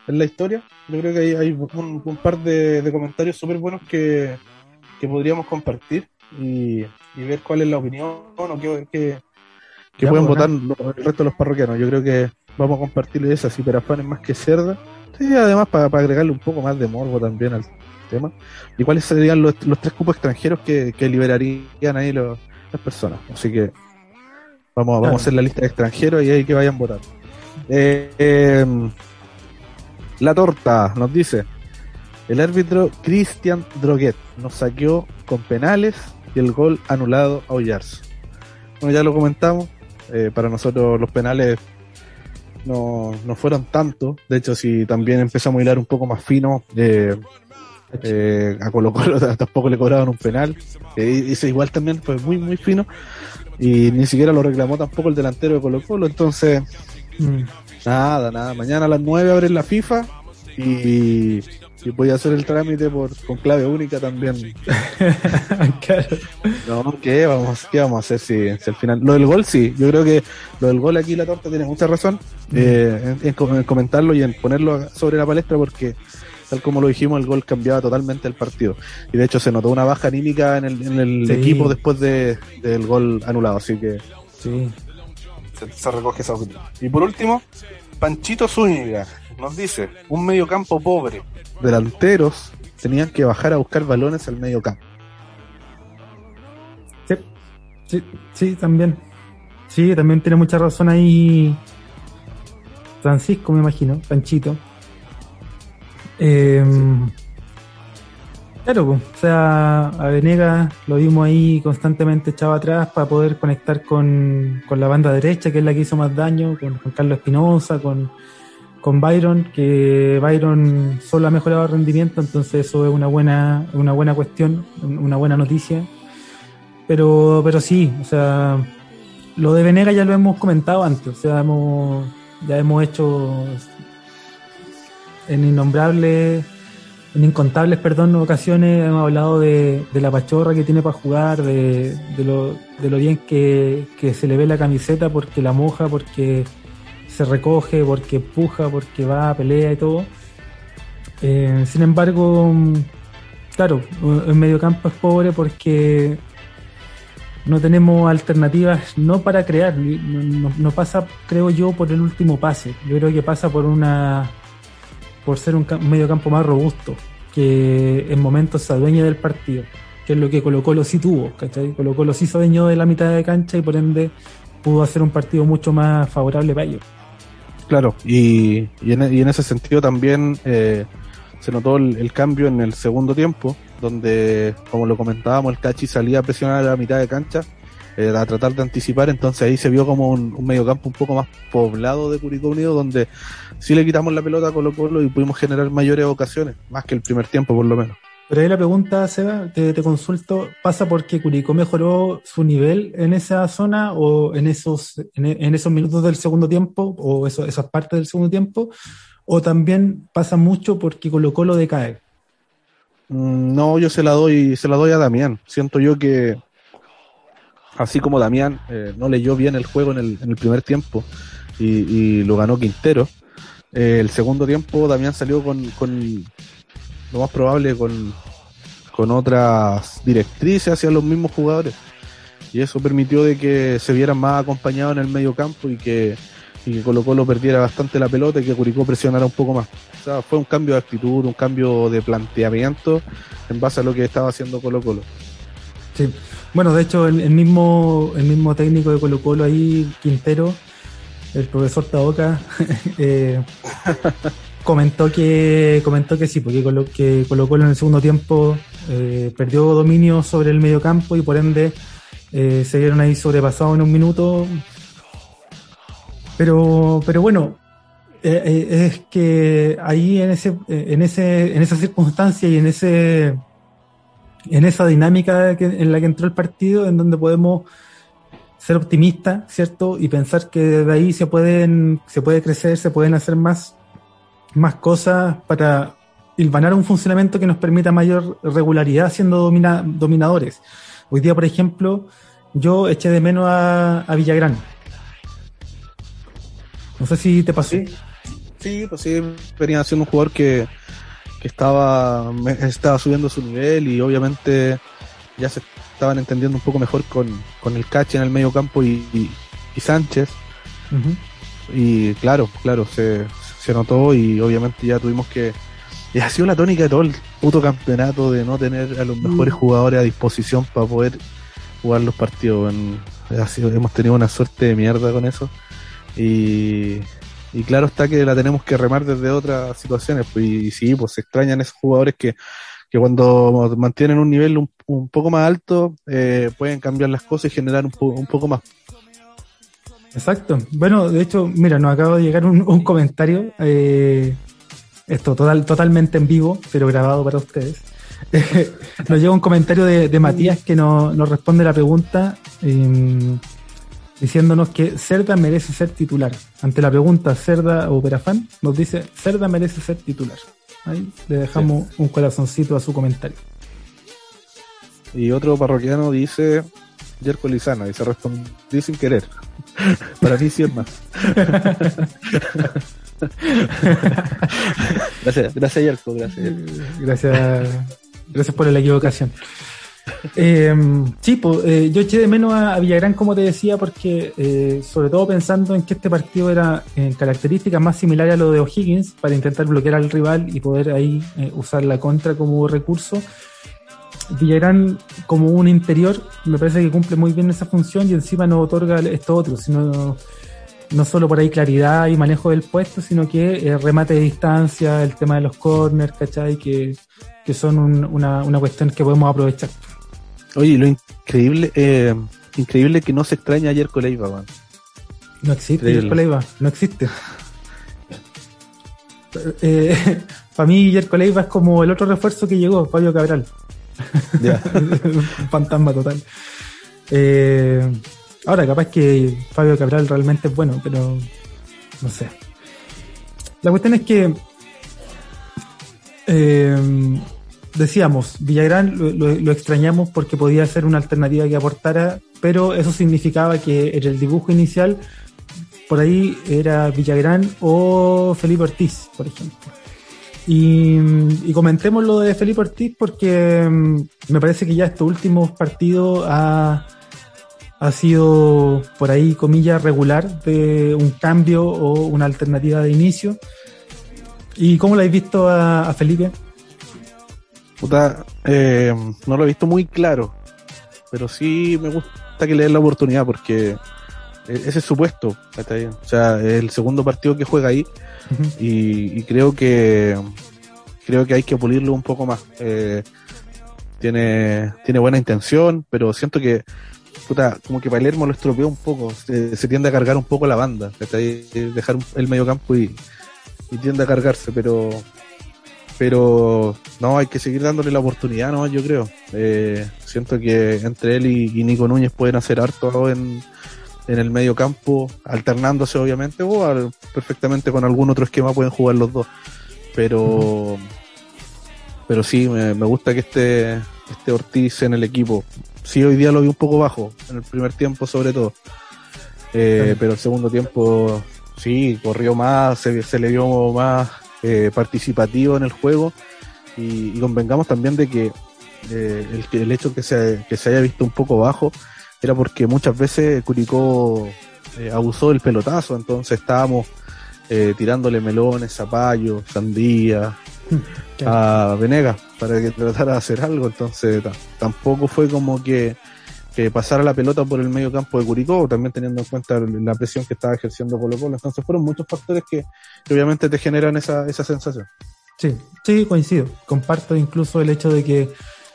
en la historia. Yo creo que hay, hay un, par de, comentarios súper buenos que, podríamos compartir y, ver cuál es la opinión o qué, que pueden votar el resto de los parroquianos. Yo creo que vamos a compartirle esa, si Perafán es más que cerda. Sí, además para, agregarle un poco más de morbo también al tema. ¿Y cuáles serían los, tres cupos extranjeros que, liberarían ahí las personas? Así que vamos, vamos a hacer la lista de extranjeros y ahí que vayan votando. Eh, em, la torta nos dice, el árbitro Cristian Droguet nos saqueó con penales y el gol anulado a Ollars. Bueno, ya lo comentamos, eh, para nosotros los penales no, no fueron tanto. De hecho, si también empezamos a hilar un poco más fino, eh, eh, a Colo Colo tampoco le cobraban un penal. Eh, ese igual también fue muy, muy fino. Y ni siquiera lo reclamó tampoco el delantero de Colo Colo. Entonces, mm. nada, nada. Mañana a las 9 abren la FIFA y y voy a hacer el trámite por con clave única también. No, ¿qué vamos, ¿qué vamos a hacer si, al final? Lo del gol, sí. Yo creo que lo del gol aquí la torta tiene mucha razón mm. eh, en, comentarlo y en ponerlo sobre la palestra porque tal como lo dijimos, el gol cambiaba totalmente el partido. Y de hecho se notó una baja anímica en el, en el equipo después de, del gol anulado. Así que sí. se, recoge esa opinión. Y por último, Panchito Zúñiga nos dice, un mediocampo pobre, delanteros tenían que bajar a buscar balones al medio campo. Sí, sí, sí, también. Sí, también tiene mucha razón ahí Francisco, me imagino, Panchito. Eh, claro, o sea, a Venegas lo vimos ahí constantemente echado atrás para poder conectar con, la banda derecha, que es la que hizo más daño, con, con Carlos Espinosa, con, con Byron, que Byron solo ha mejorado el rendimiento, entonces eso es una buena, una buena cuestión, una buena noticia. Pero, pero sí, o sea, lo de Venega ya lo hemos comentado antes, o sea, hemos, ya hemos hecho en innombrables, en incontables, perdón, ocasiones hemos hablado de, la pachorra que tiene para jugar, de, de, lo, de lo bien que, se le ve la camiseta porque la moja, porque se recoge, porque puja, porque va, pelea y todo. Eh, sin embargo, claro, el mediocampo es pobre porque no tenemos alternativas, no para crear, no, pasa, creo yo, por el último pase. Yo creo que pasa por una por ser un, mediocampo más robusto, que en momentos se adueña del partido, que es lo que Colo Colo sí tuvo, ¿cachai? Colo Colo sí se adueñó de la mitad de cancha y por ende pudo hacer un partido mucho más favorable para ellos. Claro, y, y, en, ese sentido también eh, se notó el, cambio en el segundo tiempo, donde, como lo comentábamos, el Cachi salía a presionar a la mitad de cancha eh, a tratar de anticipar, entonces ahí se vio como un, un mediocampo un poco más poblado de Curicó Unido, donde sí le quitamos la pelota a Colo Colo y pudimos generar mayores ocasiones, más que el primer tiempo por lo menos. Pero ahí la pregunta, Seba, te, consulto, ¿pasa porque Curicó mejoró su nivel en esa zona o en esos, en, esos minutos del segundo tiempo o eso, esas partes del segundo tiempo? ¿O también pasa mucho porque Colo Colo decae? Mm, no, yo se la doy, se la doy a Damián. Siento yo que, así como Damián eh, no leyó bien el juego en el, en el primer tiempo y, lo ganó Quintero, eh, el segundo tiempo Damián salió con, con lo más probable con, con otras directrices hacia los mismos jugadores. Y eso permitió de que se vieran más acompañados en el medio campo y que, y que Colo Colo perdiera bastante la pelota y que Curicó presionara un poco más. O sea, fue un cambio de actitud, un cambio de planteamiento en base a lo que estaba haciendo Colo Colo. Sí. Bueno, de hecho, el, mismo, el mismo técnico de Colo Colo ahí, Quintero, el profesor Taoca, eh, comentó que comentó que sí, porque Colo, que en el segundo tiempo eh, perdió dominio sobre el medio campo y por ende eh, se vieron ahí sobrepasados en un minuto. Pero, pero bueno, es que ahí en ese, en ese, en esa circunstancia y en ese en esa dinámica en la que entró el partido, en donde podemos ser optimistas, ¿cierto? Y pensar que de ahí se pueden, se puede crecer, se pueden hacer más más cosas para ilvanar un funcionamiento que nos permita mayor regularidad siendo dominadores. Hoy día, por ejemplo, yo eché de menos a, Villagrán. No sé si te pasó. Sí, pues sí, venía siendo un jugador que, que estaba, estaba subiendo su nivel y obviamente ya se estaban entendiendo un poco mejor con, el catch en el medio campo y, y Sánchez. Y claro, claro, se, se notó y obviamente ya tuvimos que... Y ha sido la tónica de todo el puto campeonato de no tener a los mm. mejores jugadores a disposición para poder jugar los partidos. ha sido, hemos tenido una suerte de mierda con eso. Y, y claro está que la tenemos que remar desde otras situaciones. Pues, y, sí, pues se extrañan esos jugadores que, que cuando mantienen un nivel un, un poco más alto eh, pueden cambiar las cosas y generar un, poco más. Exacto. Bueno, de hecho, mira, nos acaba de llegar un, comentario, eh, esto total, totalmente en vivo, pero grabado para ustedes. nos llega un comentario de, Matías que nos, nos responde la pregunta eh, diciéndonos que Cerda merece ser titular. Ante la pregunta Cerda o Perafán, nos dice Cerda merece ser titular. Ahí le dejamos un corazoncito a su comentario. Y otro parroquiano dice Yerko Lizana y se respondió sin querer. Para mí sí es más. gracias, gracias Yerko, gracias. Gracias, gracias por la equivocación. Eh, sí, pues, yo eché de menos a, Villagrán, como te decía, porque eh, sobre todo pensando en que este partido era en características más similares a lo de O'Higgins, para intentar bloquear al rival y poder ahí eh, usar la contra como recurso. Villagrán, como un interior, me parece que cumple muy bien esa función y encima nos otorga esto otro, sino no solo por ahí claridad y manejo del puesto, sino que remate de distancia, el tema de los corners, ¿cachai? Que, que son una, una cuestión que podemos aprovechar. Oye, lo increíble, eh, increíble que no se extraña ayer Coleiva, man. No existe Yerko Leiva, no existe. Eh, para mí Yerko Leiva es como el otro refuerzo que llegó, Fabio Cabral. Un fantasma total. Eh, ahora, capaz que Fabio Cabral realmente es bueno, pero no sé. La cuestión es que eh, decíamos, Villagrán lo, extrañamos porque podía ser una alternativa que aportara, pero eso significaba que en el dibujo inicial por ahí era Villagrán o Felipe Ortiz, por ejemplo. Y, comentemos lo de Felipe Ortiz porque mm, me parece que ya estos últimos partidos ha, ha sido por ahí, comillas, regular de un cambio o una alternativa de inicio. ¿Y cómo lo habéis visto a Felipe? Puta, eh, no lo he visto muy claro, pero sí me gusta que le den la oportunidad porque e-, ese es su puesto. O sea, es el segundo partido que juega ahí y, creo que creo que hay que pulirlo un poco más. Eh, tiene, tiene buena intención, pero siento que puta, como que Palermo lo estropeó un poco, se, tiende a cargar un poco la banda, dejar el medio campo y, y tiende a cargarse, pero pero no, hay que seguir dándole la oportunidad, ¿no? Yo creo. Eh, siento que entre él y, Nico Núñez pueden hacer harto en, en el medio campo, alternándose obviamente, o perfectamente con algún otro esquema pueden jugar los dos. Pero, pero sí, me, gusta que esté, este Ortiz en el equipo. Sí, hoy día lo vi un poco bajo, en el primer tiempo sobre todo. Eh, pero el segundo tiempo sí, corrió más, se, se le vio más eh, participativo en el juego. Y, convengamos también de que eh, el, el, hecho que se, que se haya visto un poco bajo era porque muchas veces Curicó eh, abusó del pelotazo, entonces estábamos tirándole melones, zapallos, sandía a Venegas para que tratara de hacer algo, entonces tampoco fue como que que pasara la pelota por el medio campo de Curicó, también teniendo en cuenta la presión que estaba ejerciendo Colo Colo. Entonces fueron muchos factores que, obviamente te generan esa, esa sensación. Sí, sí, coincido. Comparto incluso el hecho de que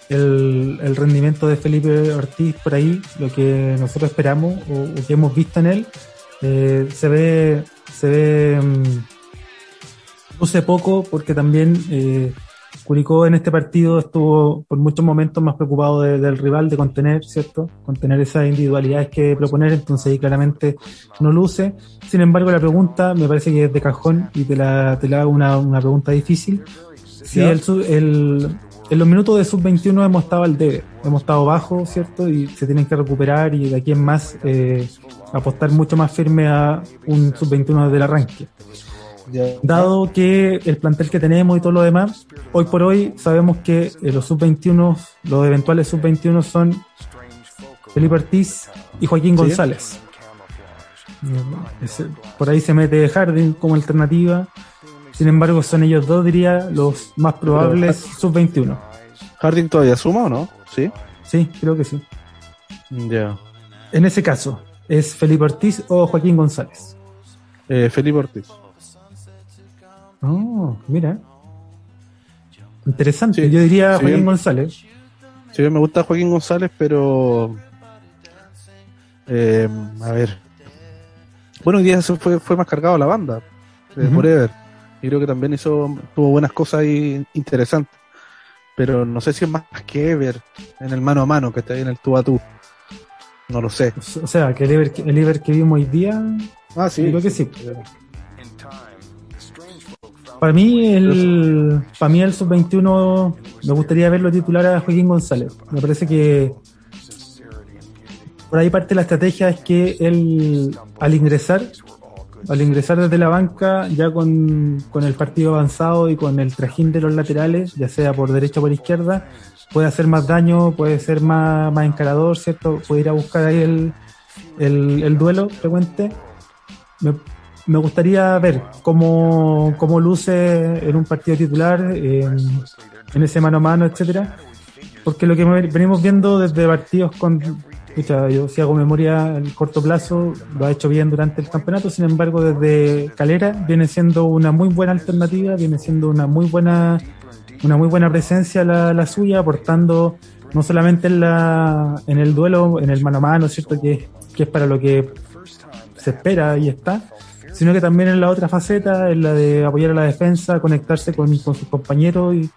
el, rendimiento de Felipe Ortiz por ahí, lo que nosotros esperamos o, que hemos visto en él, eh, se ve, se ve, no sé poco porque también eh, Curicó en este partido estuvo por muchos momentos más preocupado del rival, de contener, ¿cierto? Contener esas individualidades que proponer, entonces ahí claramente no luce. Sin embargo, la pregunta me parece que es de cajón y te la, te la hago una, una pregunta difícil. Si el, el, en los minutos de sub-21 hemos estado al debe, hemos estado bajo, ¿cierto? Y se tienen que recuperar y de aquí en más eh, apostar mucho más firme a un sub-21 desde el arranque. Dado que el plantel que tenemos y todo lo demás, hoy por hoy sabemos que eh, los sub-21, los eventuales sub-21 son Felipe Ortiz y Joaquín González. por ahí se mete Harding como alternativa. Sin embargo, son ellos dos, diría, los más probables sub-21. ¿Harding todavía suma o no? Sí. Sí, creo que sí. Ya. En ese caso, ¿es Felipe Ortiz o Joaquín González? Eh, Felipe Ortiz. Oh, mira. Interesante. Yo diría Joaquín González. Sí, me gusta Joaquín González, pero. Eh, a ver. Bueno, hoy día fue, fue más cargado la banda, de Forever. Y creo que también hizo, tuvo buenas cosas ahí interesantes. Pero no sé si es más que Ever en el mano a mano, que está ahí en el tú a tú. No lo sé. O sea, que el Ever, el Ever que vimos hoy día. Ah, sí. Creo que sí. Para mí, el, para mí el sub-21 me gustaría verlo titular a Joaquín González. Me parece que por ahí parte de la estrategia es que él, al ingresar, al ingresar desde la banca, ya con, el partido avanzado y con el trajín de los laterales, ya sea por derecha o por izquierda, puede hacer más daño, puede ser más, más encarador, ¿cierto? Puede ir a buscar ahí el, el, duelo frecuente. Me, me, gustaría ver cómo, cómo luce en un partido titular, en, en ese mano a mano, etcétera. Porque lo que venimos viendo desde partidos con yo si hago memoria el corto plazo, lo ha hecho bien durante el campeonato, sin embargo desde Calera viene siendo una muy buena alternativa, viene siendo una muy buena, una muy buena presencia la, la suya, aportando no solamente en la, en el duelo, en el mano a mano, ¿cierto? Que, que es para lo que se espera y está, sino que también en la otra faceta, en la de apoyar a la defensa, conectarse con, sus compañeros y,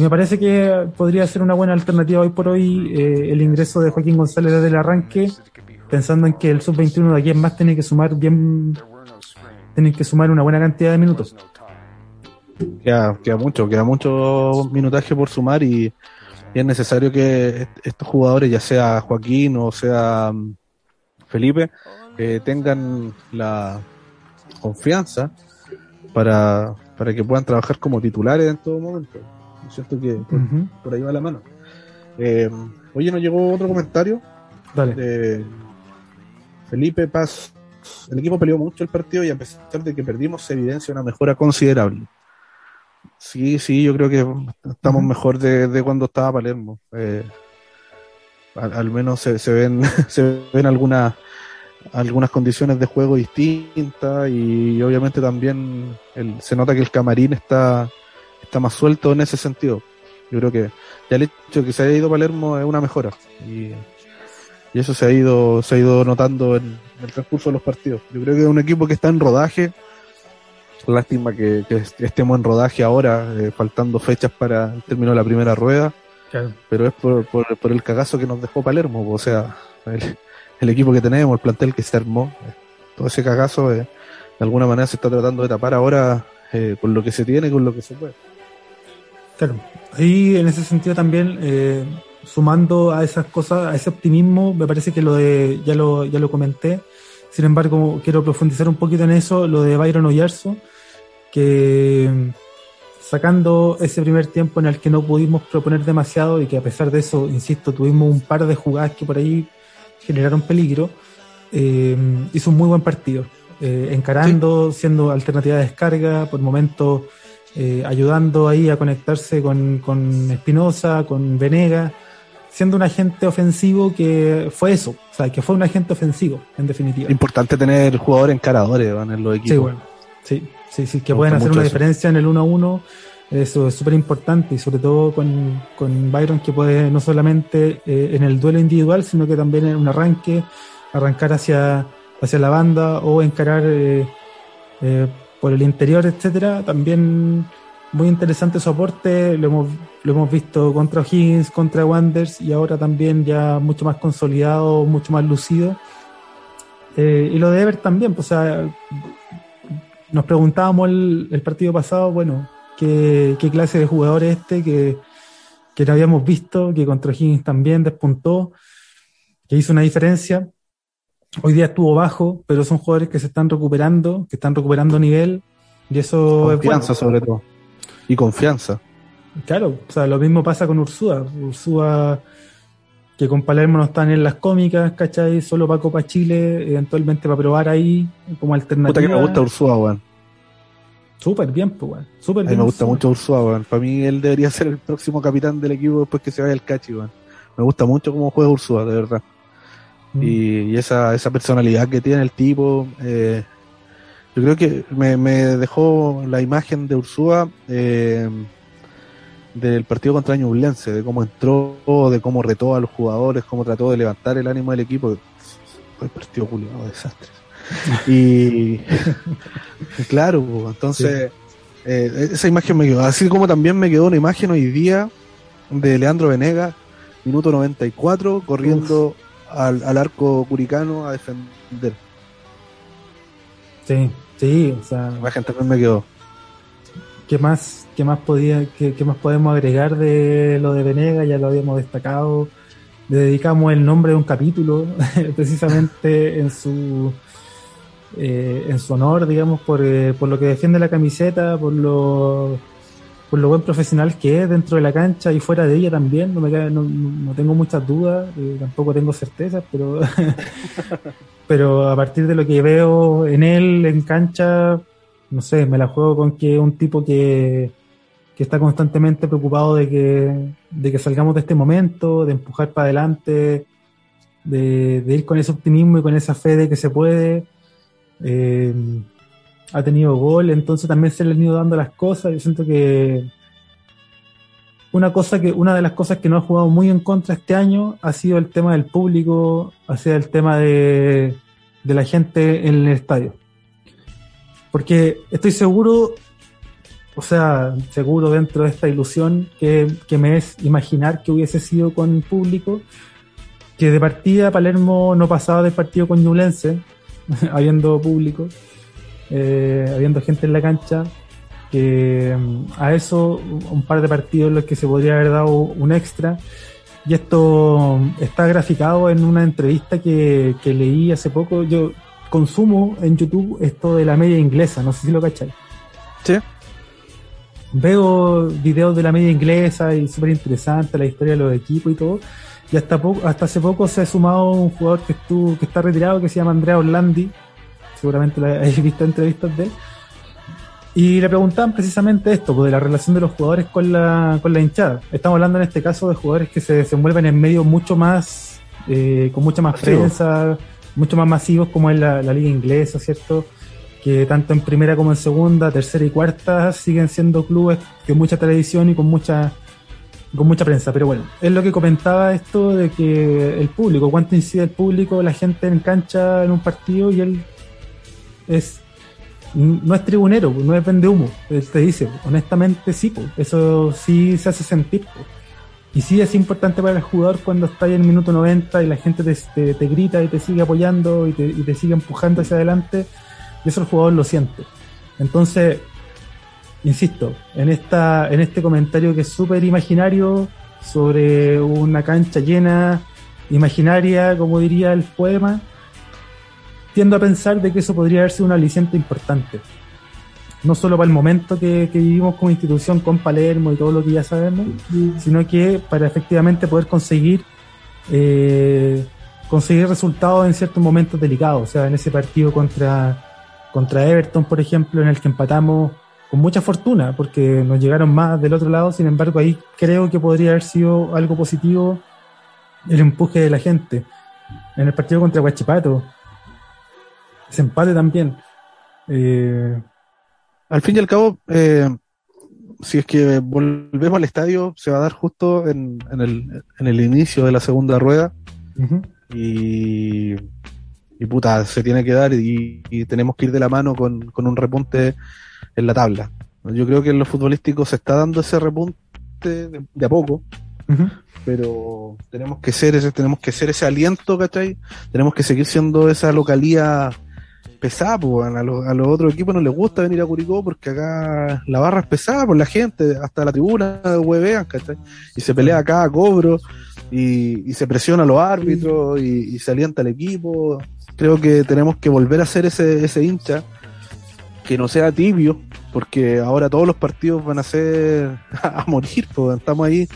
me parece que podría ser una buena alternativa hoy por hoy eh, el ingreso de Joaquín González desde el arranque, pensando en que el sub-21 de aquí en más tiene que sumar bien, que sumar una buena cantidad de minutos. Queda, queda mucho, queda mucho minutaje por sumar y, es necesario que estos jugadores, ya sea Joaquín o sea mm, Felipe, eh, tengan la confianza para, para que puedan trabajar como titulares en todo momento. ¿cierto? Que por, ahí va la mano. Eh, oye, nos llegó otro comentario. Dale. Felipe Paz. El equipo peleó mucho el partido y a pesar de que perdimos se evidencia una mejora considerable. Sí, sí, yo creo que estamos mejor de, cuando estaba Palermo. Eh, al, menos se, ven se ven algunas algunas condiciones de juego distintas y obviamente también se nota que el camarín está está más suelto en ese sentido. Yo creo que ya el hecho de que se haya ido Palermo es una mejora. Y, eso se ha ido, se ha ido notando en, el transcurso de los partidos. Yo creo que es un equipo que está en rodaje. Lástima que, estemos en rodaje ahora, eh, faltando fechas para el término de la primera rueda. Pero es por, por, el cagazo que nos dejó Palermo. O sea, el, equipo que tenemos, el plantel que se armó, eh, todo ese cagazo eh, de alguna manera se está tratando de tapar ahora con lo que se tiene, con lo que se puede. Claro, ahí en ese sentido también, eh, sumando a esas cosas, a ese optimismo, me parece que lo de, ya lo, ya lo comenté, sin embargo, quiero profundizar un poquito en eso, lo de Byron Oyarzo, que sacando ese primer tiempo en el que no pudimos proponer demasiado y que a pesar de eso, insisto, tuvimos un par de jugadas que por ahí generaron peligro, eh, hizo un muy buen partido, eh, encarando, siendo alternativa de descarga, por momentos eh, ayudando ahí a conectarse con, con Espinosa, con Venega, siendo un agente ofensivo que fue eso, o sea, que fue un agente ofensivo, en definitiva. Importante tener jugadores encaradores en los equipos. Sí, bueno, sí, sí, sí, que pueden hacer una diferencia en el 1 a 1. Eso es súper importante y sobre todo con, con, Byron que puede no solamente eh, en el duelo individual, sino que también en un arranque, arrancar hacia, hacia la banda o encarar eh, eh por el interior, etcétera, también muy interesante su aporte, lo hemos, lo hemos visto contra O'Higgins, contra Wanders y ahora también ya mucho más consolidado, mucho más lucido. Y lo de Ever también, pues, o sea, nos preguntábamos el, partido pasado, bueno, ¿qué, clase de jugador es este que, que no habíamos visto, que contra O'Higgins también despuntó, que hizo una diferencia. Hoy día estuvo bajo, pero son jugadores que se están recuperando, que están recuperando nivel, y eso confianza sobre todo. Y confianza. Claro, o sea, lo mismo pasa con Ursúa. Ursúa, que con Palermo no están en las cómicas, ¿cachai? Solo para Copa Chile, eventualmente para probar ahí como alternativa. Puta que me gusta Ursúa, weón. Súper bien, pues, weón. Súper A mí bien. me gusta Ursúa. mucho Ursúa, weón. Para mí él debería ser el próximo capitán del equipo después que se vaya el Cachi, weón. Me gusta mucho cómo juega Ursúa, de verdad. Mm. Y, y esa, esa personalidad que tiene el tipo, eh, yo creo que me, me dejó la imagen de Ursúa eh, del partido contra Ñublense, de cómo entró, de cómo retó a los jugadores, cómo trató de levantar el ánimo del equipo. Fue el partido culiado, desastre. Y claro, pues, entonces eh, esa imagen me quedó, así como también me quedó una imagen hoy día de Leandro Venegas, minuto 94, corriendo al, al arco curicano a defender. Sí, sí, o sea, La imagen también me quedó. ¿qué más, qué más podía, qué, qué más podemos agregar de lo de Venega? Ya lo habíamos destacado. Le dedicamos el nombre de un capítulo, precisamente en su eh, en su honor, digamos, por, eh, por lo que defiende la camiseta, por lo por lo buen profesional que es dentro de la cancha y fuera de ella también. No tengo muchas dudas, eh, tampoco tengo certezas, pero pero a partir de lo que veo en él en cancha, no sé, me la juego con que un tipo que, que está constantemente preocupado de que, de que salgamos de este momento, de empujar para adelante, de, de ir con ese optimismo y con esa fe de que se puede. Eh, ha tenido gol, entonces también se le han ido dando las cosas. Yo siento que una cosa que, una de las cosas que no ha jugado muy en contra este año ha sido el tema del público, ha sido el tema de, de la gente en el estadio. Porque estoy seguro, o sea, seguro dentro de esta ilusión que, que me es imaginar que hubiese sido con público, que de partida Palermo no pasaba del partido con Ñublense, habiendo público, eh, habiendo gente en la cancha, que mm, a eso un par de partidos en los que se podría haber dado un extra. Y esto está graficado en una entrevista que, que leí hace poco. Yo consumo en YouTube esto de la media inglesa, no sé si lo cacháis. Sí. Veo videos de la media inglesa y súper interesante la historia de los equipos y todo. Y hasta, poco, hasta hace poco se ha sumado un jugador que, estuvo, que está retirado que se llama Andrea Orlandi. Seguramente lo habéis visto entrevistas de él. Y le preguntaban precisamente esto, pues, de la relación de los jugadores con la, con la hinchada. Estamos hablando en este caso de jugadores que se desenvuelven en medios mucho más, eh, con mucha más prensa, mucho más masivos como es la, la liga inglesa, ¿cierto? Que tanto en primera como en segunda, tercera y cuarta siguen siendo clubes de mucha televisión y con mucha con mucha prensa, pero bueno, es lo que comentaba esto de que el público, cuánto incide el público, la gente en cancha en un partido y él es no es tribunero, pues, no es vende humo, te dice, honestamente sí, pues, eso sí se hace sentir. pues. Y sí es importante para el jugador cuando está ahí en el minuto 90 y la gente te, te- te grita y te sigue apoyando y te, y te sigue empujando hacia adelante, y eso el jugador lo siente. Entonces, insisto, en esta, en este comentario que es súper imaginario sobre una cancha llena, imaginaria, como diría el poema, tiendo a pensar de que eso podría haber sido un aliciente importante. No solo para el momento que, vivimos como institución con Palermo y todo lo que ya sabemos, sino que para efectivamente poder conseguir eh, conseguir resultados en ciertos momentos delicados. O sea, en ese partido contra, contra Everton, por ejemplo, en el que empatamos con mucha fortuna, porque nos llegaron más del otro lado, sin embargo, ahí creo que podría haber sido algo positivo el empuje de la gente. En el partido contra Huachipato, ese empate también. Eh, Al fin y al cabo, eh, si es que volvemos al estadio, se va a dar justo en, en el, en el inicio de la segunda rueda y, y puta, se tiene que dar y, y tenemos que ir de la mano con, con un repunte en la tabla. Yo creo que en lo futbolístico se está dando ese repunte de, de a poco, pero tenemos que ser ese, tenemos que ser ese aliento, ¿cachai? Tenemos que seguir siendo esa localía pesada, pues, a, los, a los otros equipos no les gusta venir a Curicó porque acá la barra es pesada por la gente, hasta la tribuna huevean, ¿cachai? Y se pelea acá a cobro y, y se presiona a los árbitros y, y se alienta al equipo. Creo que tenemos que volver a ser ese, ese hincha que no sea tibio, porque ahora todos los partidos van a ser a morir, pues, estamos ahí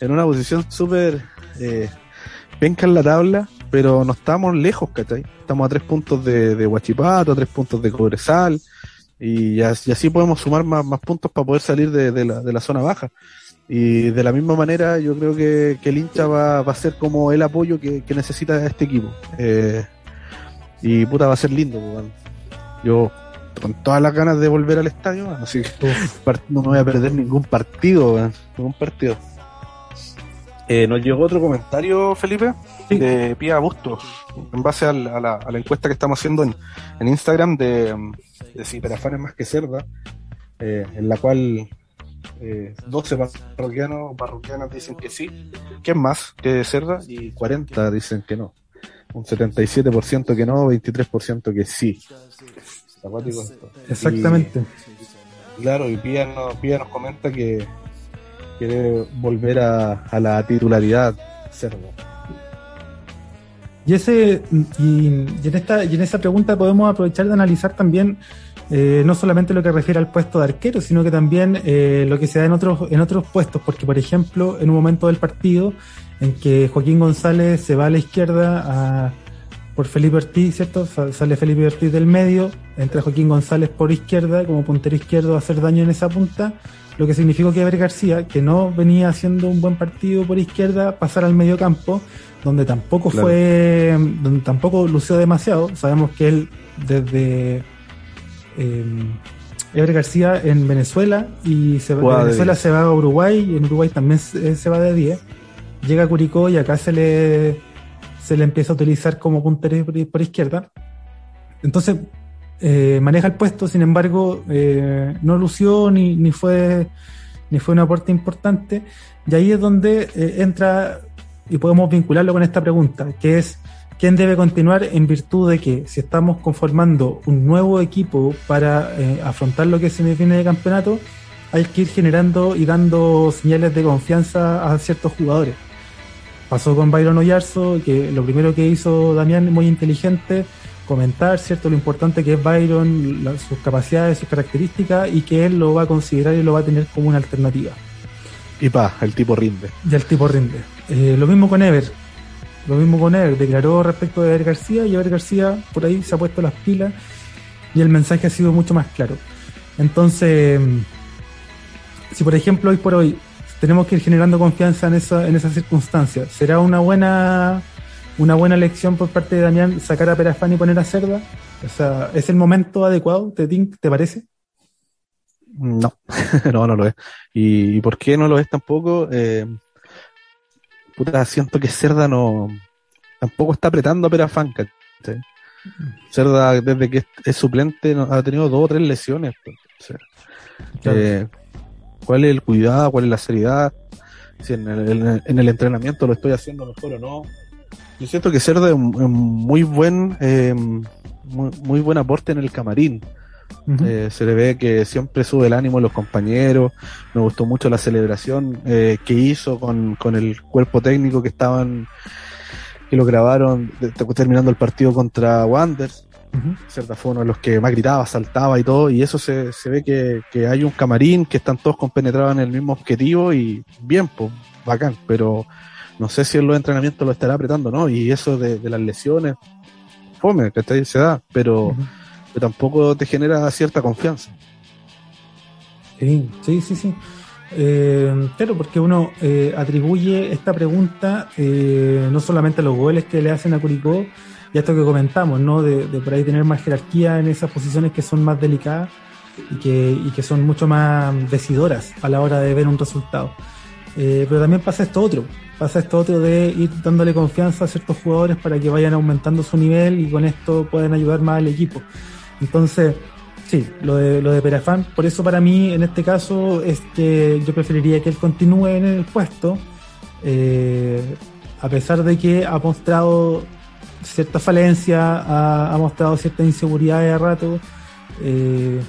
en una posición súper eh, en la tabla, pero no estamos lejos, ¿cachai? Estamos a tres puntos de, de Huachipato, a tres puntos de Cobresal, y, así podemos sumar más, más puntos para poder salir de, la, de la zona baja. Y de la misma manera, yo creo que, el hincha va, va, a ser como el apoyo que, necesita este equipo. Eh, y puta, va a ser lindo. Pues, yo con todas las ganas de volver al estadio, así que no me voy a perder ningún partido, ningún partido. Eh, nos llegó otro comentario, Felipe, de Pia Bustos, en base a la, encuesta que estamos haciendo en, Instagram de, de si Perafán más que Cerda, eh, en la cual eh, 12 parroquianos, parroquianas dicen que sí, que es más que Cerda, y 40 dicen que no. Un 77% que no, 23% que sí. Exactamente. claro, y Pía nos, Pía nos comenta que quiere volver a, la titularidad Cerda. Y ese y, en esta y en esa pregunta podemos aprovechar de analizar también eh, no solamente lo que refiere al puesto de arquero, sino que también eh, lo que se da en otros, en otros puestos, porque por ejemplo, en un momento del partido en que Joaquín González se va a la izquierda a, por Felipe Ortiz, ¿cierto? Sale Felipe Ortiz del medio, entra Joaquín González por izquierda, como puntero izquierdo a hacer daño en esa punta, lo que significó que Ever García, que no venía haciendo un buen partido por izquierda, pasara al medio campo, donde tampoco fue, donde tampoco lució demasiado. Sabemos que él desde eh, Ever García en Venezuela y se, va, Venezuela se va a Uruguay y en Uruguay también se, va de 10. Llega a Curicó y acá se le, se le empieza a utilizar como puntero por, izquierda. Entonces eh, maneja el puesto, sin embargo, eh, no lució ni, fue, ni fue un aporte importante. Y ahí es donde eh, entra y podemos vincularlo con esta pregunta, que es quién debe continuar en virtud de que si estamos conformando un nuevo equipo para afrontar lo que se me viene de campeonato, hay que ir generando y dando señales de confianza a ciertos jugadores. Pasó con Byron Oyarzo, que lo primero que hizo Damián, muy inteligente, comentar, ¿cierto? Lo importante que es Byron, sus capacidades, sus características, y que él lo va a considerar y lo va a tener como una alternativa. Y pa, el tipo rinde. Y el tipo rinde. Eh, lo mismo con Ever. Lo mismo con él, declaró respecto de Ever García y Ever García por ahí se ha puesto las pilas y el mensaje ha sido mucho más claro. Entonces, si por ejemplo hoy por hoy tenemos que ir generando confianza en esa, en esas circunstancias, ¿será una buena una buena elección por parte de Damián sacar a Perafán y poner a Cerda? O sea, ¿es el momento adecuado, te, te parece? No, no, no lo es. ¿Y, por qué no lo es tampoco? Eh, puta, siento que Cerda no tampoco está apretando a Perafán, Cerda, desde que es suplente, ha tenido dos o tres lesiones. Eh, ¿Cuál es el cuidado? ¿Cuál es la seriedad? Si en el, entrenamiento lo estoy haciendo mejor o no. Yo siento que Cerda es un, muy buen eh, muy, buen aporte en el camarín. Eh, se le ve que siempre sube el ánimo a los compañeros. Me gustó mucho la celebración eh, que hizo con, el cuerpo técnico que estaban, que lo grabaron terminando el partido contra Wanders. Cierta fue uno de los que más gritaba, saltaba y todo, y eso se, se ve que, hay un camarín, que están todos compenetrados en el mismo objetivo y bien, pues, bacán, pero no sé si en los entrenamientos lo estará apretando, ¿no? Y eso de, las lesiones, fome, que se da, pero tampoco te genera cierta confianza. Sí, sí, sí, sí. Eh, claro, porque uno eh, atribuye esta pregunta eh, no solamente a los goles que le hacen a Curicó y esto que comentamos, ¿no? De, por ahí tener más jerarquía en esas posiciones que son más delicadas y que, y que son mucho más decidoras a la hora de ver un resultado. pero también pasa esto otro, pasa esto otro de ir dándole confianza a ciertos jugadores para que vayan aumentando su nivel y con esto puedan ayudar más al equipo. Entonces, sí, lo de, lo de Perafán, por eso para mí en este caso es que yo preferiría que él continúe en el puesto, eh, a pesar de que ha mostrado cierta falencia, ha, mostrado cierta inseguridad de rato. Eh,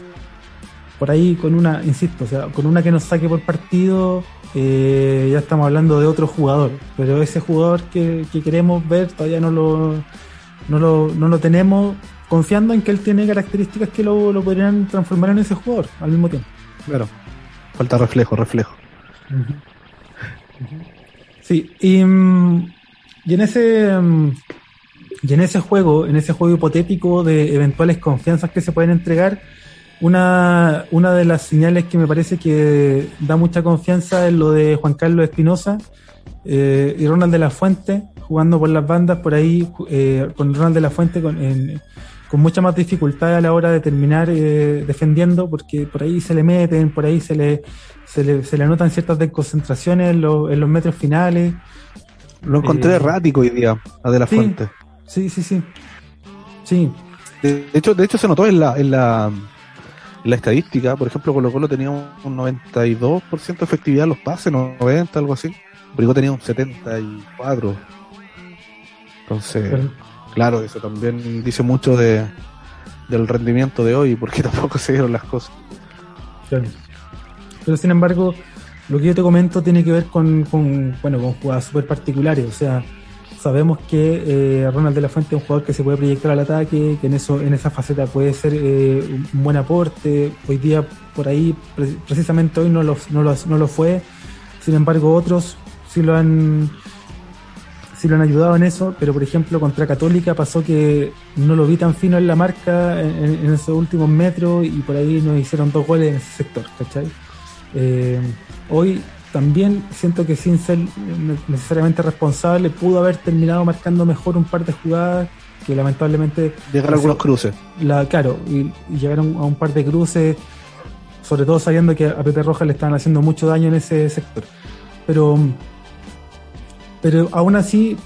por ahí con una, insisto, o sea, con una que nos saque por partido, eh, ya estamos hablando de otro jugador, pero ese jugador que, queremos ver todavía no lo, no lo, no lo tenemos confiando en que él tiene características que lo, lo podrían transformar en ese jugador al mismo tiempo. Claro. Falta reflejo, reflejo. Sí, y mm, y en ese mm, y en ese juego, en ese juego hipotético de eventuales confianzas que se pueden entregar, una, una de las señales que me parece que da mucha confianza es lo de Juan Carlos Espinosa eh, y Ronald de la Fuente jugando por las bandas por ahí eh, con Ronald de la Fuente con, con mucha más dificultad a la hora de terminar eh, defendiendo porque por ahí se le meten, por ahí se le, se le, se le anotan ciertas desconcentraciones en, en los metros finales. Lo encontré errático hoy día, a De la Fuente. Sí, sí, sí. Sí. De hecho, de hecho se notó en la, en la, la estadística, por ejemplo, Colo Colo tenía un 92% de efectividad en los pases, 90, algo así. Brigo tenía un 74. Entonces, claro, eso también dice mucho de, del rendimiento de hoy, porque tampoco se dieron las cosas. Claro. Pero sin embargo, lo que yo te comento tiene que ver con, con bueno, con jugadas súper particulares. O sea, sabemos que eh, Ronald de la Fuente es un jugador que se puede proyectar al ataque, que en eso en esa faceta puede ser eh, un buen aporte. Hoy día, por ahí, precisamente hoy no lo, no, fue. Sin embargo, otros sí lo han sí lo han ayudado en eso, pero por ejemplo contra Católica pasó que no lo vi tan fino en la marca en, esos últimos metros y por ahí nos hicieron dos goles en ese sector, ¿cachai? Eh, hoy también siento que sin ser necesariamente responsable pudo haber terminado marcando mejor un par de jugadas que lamentablemente llegaron algunos cruces. la, claro y, llegaron a un par de cruces sobre todo sabiendo que a Pepe Rojas le estaban haciendo mucho daño en ese sector. Pero pero aún así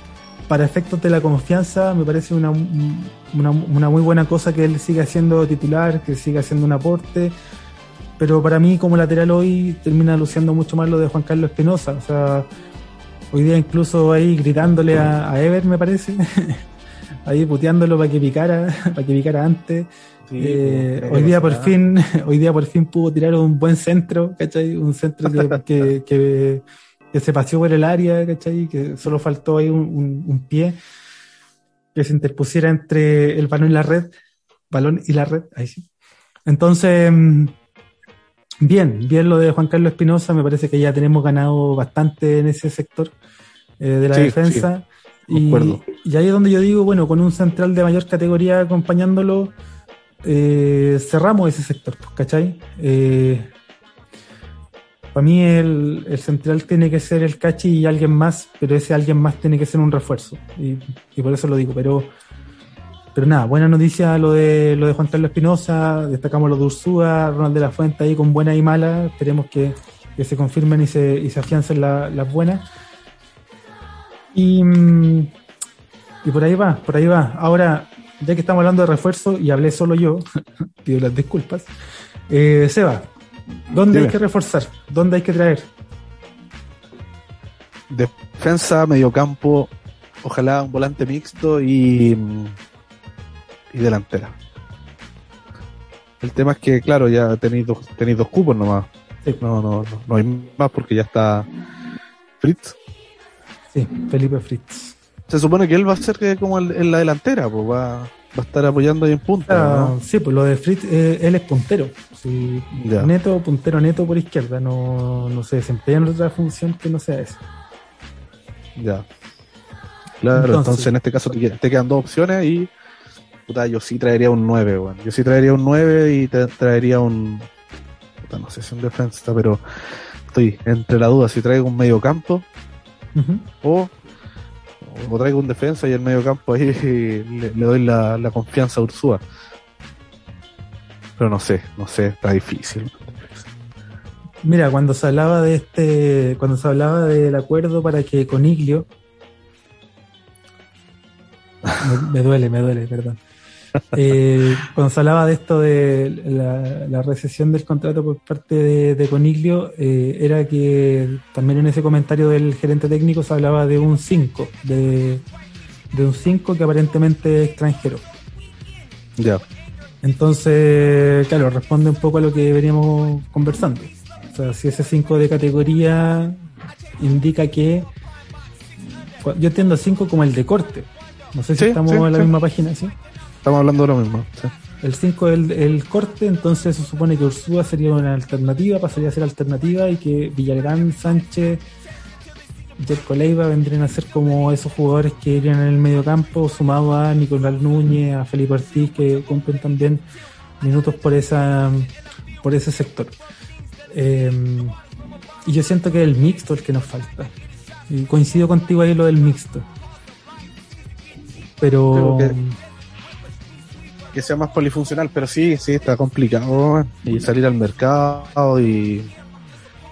para efectos de la confianza me parece una, una, una muy buena cosa que él siga siendo titular que siga haciendo un aporte pero para mí como lateral hoy termina luciendo mucho más lo de Juan Carlos Espinosa. O sea, hoy día incluso ahí gritándole a, Ever, me parece, ahí puteándolo para que picara, para que picara antes. Eh, hoy día por fin, hoy día por fin pudo tirar un buen centro, ¿cachai? Un centro que, que, se paseó por el área, ¿cachai? Que solo faltó ahí un, un pie que se interpusiera entre el balón y la red, balón y la red, ahí sí. Entonces, mm, Bien, bien lo de Juan Carlos Espinosa, me parece que ya tenemos ganado bastante en ese sector eh, de la defensa. y, ahí es donde yo digo, bueno, con un central de mayor categoría acompañándolo, eh, cerramos ese sector, pues, ¿cachai? Eh, para mí el, el, central tiene que ser el cachi y alguien más, pero ese alguien más tiene que ser un refuerzo. Y, y por eso lo digo, pero pero nada, buena noticia lo de lo de Juan Carlos Espinosa, destacamos lo de Ursúa, Ronald de la Fuente ahí con buena y mala, esperemos que, se confirmen y se, y se afiancen las buenas. Y, y por ahí va, por ahí va. Ahora, ya que estamos hablando de refuerzo y hablé solo yo, pido las disculpas. Eh, Seba, ¿dónde hay que reforzar? ¿Dónde hay que traer? Defensa, mediocampo, ojalá un volante mixto y y delantera. El tema es que, claro, ya tenéis dos, tenéis dos cupos nomás. No, no, no, hay más porque ya está Fritz. Sí, Felipe Fritz. Se supone que él va a ser como en la delantera, pues va, va a estar apoyando ahí en punta. Ah, sí, pues lo de Fritz, eh, él es puntero. Neto, puntero neto por izquierda. No, no se desempeña en otra función que no sea esa. Ya. Claro, entonces, en este caso te quedan dos opciones y puta, yo sí traería un 9, weón. Yo sí traería un 9 y te traería un. Puta, no sé si un defensa, pero estoy entre la duda si traigo un medio campo o, o traigo un defensa y el medio campo ahí le, doy la, la, confianza a Ursúa. Pero no sé, no sé, está difícil. Mira, cuando se hablaba de este, cuando se hablaba del acuerdo para que Coniglio me, duele, me duele, perdón. Eh, cuando se hablaba de esto de la, recesión del contrato por parte de, Coniglio, eh, era que también en ese comentario del gerente técnico se hablaba de un 5, de, un 5 que aparentemente es extranjero. Ya. Entonces, claro, responde un poco a lo que veníamos conversando. O sea, si ese 5 de categoría indica que. Yo entiendo 5 como el de corte. No sé si estamos en la misma página, ¿sí? Estamos hablando de lo mismo. El 5 es el, corte, entonces se supone que Ursúa sería una alternativa, pasaría a ser alternativa y que Villarán, Sánchez Jerko Leiva vendrían a ser como esos jugadores que irían en el medio campo, sumado a Nicolás Núñez, a Felipe Ortiz, que cumplen también minutos por esa por ese sector. Em, y yo siento que es el mixto el que nos falta. Y coincido contigo ahí lo del mixto. Pero. Que, sea más polifuncional, pero sí, sí, está complicado. Y salir al mercado y,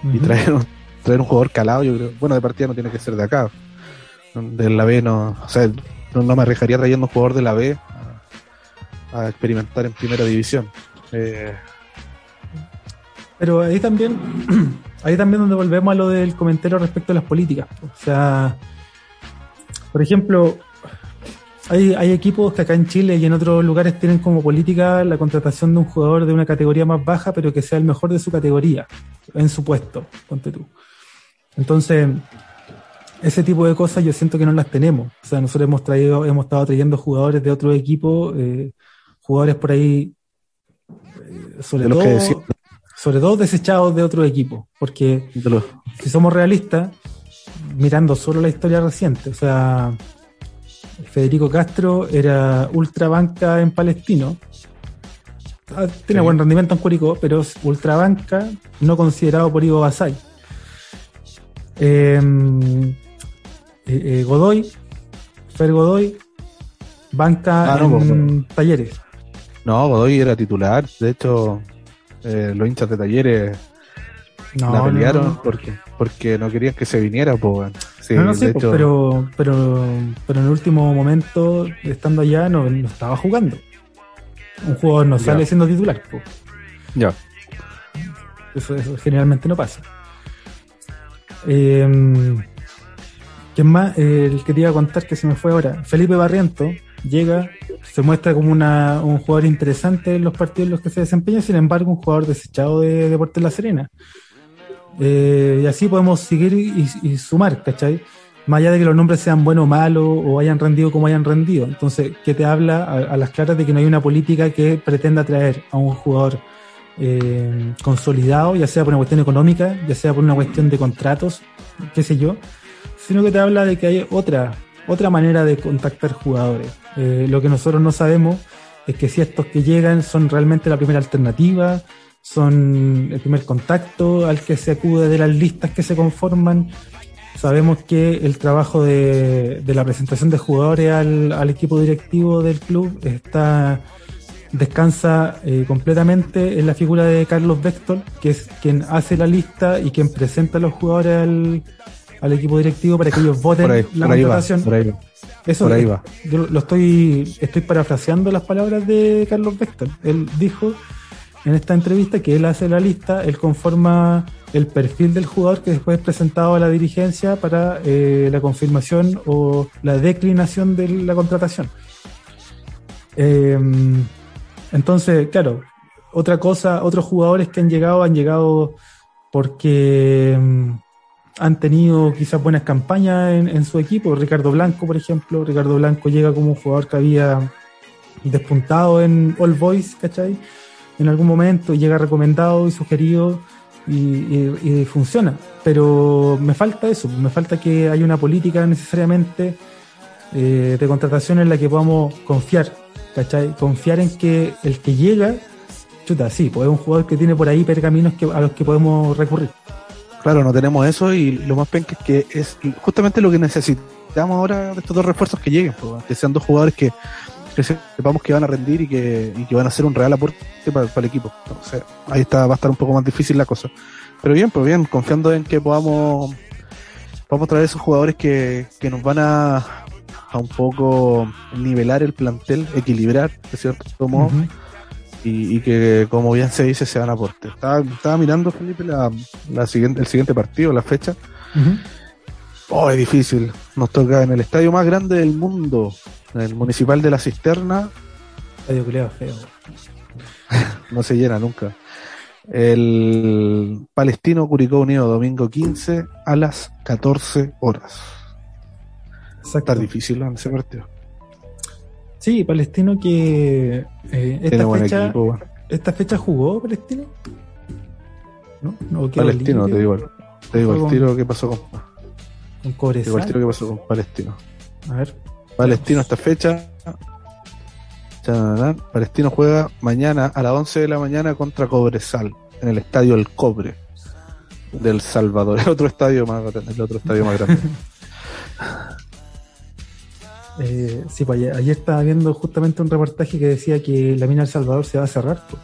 y traer, un, traer un jugador calado, yo creo. Bueno, de partida no tiene que ser de acá. De la B no. O sea, no, me arriesgaría trayendo un jugador de la B a, experimentar en primera división. Eh, pero ahí también, ahí también donde volvemos a lo del comentario respecto a las políticas. O sea, por ejemplo, hay, hay equipos que acá en Chile y en otros lugares tienen como política la contratación de un jugador de una categoría más baja, pero que sea el mejor de su categoría, en su puesto, ponte tú. Entonces, ese tipo de cosas yo siento que no las tenemos. O sea, nosotros hemos traído, hemos estado trayendo jugadores de otro equipo, eh, jugadores por ahí, eh, sobre todo, sobre todo desechados de otro equipo, porque si somos realistas, mirando solo la historia reciente, o sea, Federico Castro era ultra banca en Palestino, ah, tiene buen rendimiento en Curicó, pero es ultra banca, no considerado por Ivo Basay. Em, eh, eh, Godoy, Fer Godoy, banca ah, en pues, talleres. No, Godoy era titular, de hecho eh, los hinchas de talleres no, la pelearon porque porque no querían que se viniera, pues, no, sé, pero, pero, pero en el último momento, estando allá, no, estaba jugando. Un jugador no sale siendo titular, Ya. Eso, generalmente no pasa. Eh, ¿Quién más? el que te iba a contar que se me fue ahora. Felipe Barriento llega, se muestra como una, un jugador interesante en los partidos en los que se desempeña, sin embargo, un jugador desechado de Deportes La Serena. Eh, y así podemos seguir y, sumar, ¿cachai? Más allá de que los nombres sean buenos o malos o hayan rendido como hayan rendido. Entonces, ¿qué te habla a, las claras de que no hay una política que pretenda traer a un jugador eh, consolidado, ya sea por una cuestión económica, ya sea por una cuestión de contratos, qué sé yo, sino que te habla de que hay otra, otra manera de contactar jugadores. Eh, lo que nosotros no sabemos es que si estos que llegan son realmente la primera alternativa, son el primer contacto al que se acude de las listas que se conforman. Sabemos que el trabajo de, la presentación de jugadores al, equipo directivo del club está descansa eh, completamente en la figura de Carlos Vector, que es quien hace la lista y quien presenta a los jugadores al, al equipo directivo para que ellos voten la contratación. Eso por ahí va. Yo lo estoy, estoy parafraseando las palabras de Carlos Vector. Él dijo en esta entrevista que él hace la lista, él conforma el perfil del jugador que después es presentado a la dirigencia para eh, la confirmación o la declinación de la contratación. Em, entonces, claro, otra cosa, otros jugadores que han llegado han llegado porque em, han tenido quizás buenas campañas en, en, su equipo. Ricardo Blanco, por ejemplo. Ricardo Blanco llega como un jugador que había despuntado en All Boys, ¿cachai? En algún momento, llega recomendado y sugerido y, funciona. Pero me falta eso, me falta que haya una política necesariamente eh, de contratación en la que podamos confiar, ¿cachai? Confiar en que el que llega, chuta, sí, pues es un jugador que tiene por ahí pergaminos a los que podemos recurrir. Claro, no tenemos eso y lo más penca es que es justamente lo que necesitamos ahora de estos dos refuerzos que lleguen, pues, que sean dos jugadores que que sepamos que van a rendir y que, y que van a ser un real aporte para, el equipo. Entonces, ahí está, va a estar un poco más difícil la cosa. Pero bien, pues bien, confiando en que podamos, podamos traer esos jugadores que, que nos van a, a un poco nivelar el plantel, equilibrar, de cierto modo, y, y, que, como bien se dice, sean aporte. Estaba, estaba mirando, Felipe, la, la siguiente, el siguiente partido, la fecha. Oh, es difícil. Nos toca en el estadio más grande del mundo, el municipal de la Cisterna. Estadio feo. no se llena nunca. El Palestino Curicó Unido, domingo 15 a las 14 horas. Está difícil en ese partido. Sí, Palestino que eh, esta, fecha, esta fecha jugó Palestino. ¿No? Palestino, te digo, te digo el tiro que pasó con con Cobresal. partido que pasó con Palestino. A ver. Palestino esta fecha. Palestino juega mañana a las 11 de la mañana contra Cobresal en el estadio El Cobre del Salvador, el otro estadio más grande, el otro estadio más grande. Eh, sí, pues ayer, ayer estaba viendo justamente un reportaje que decía que la mina del Salvador se va a cerrar. pues.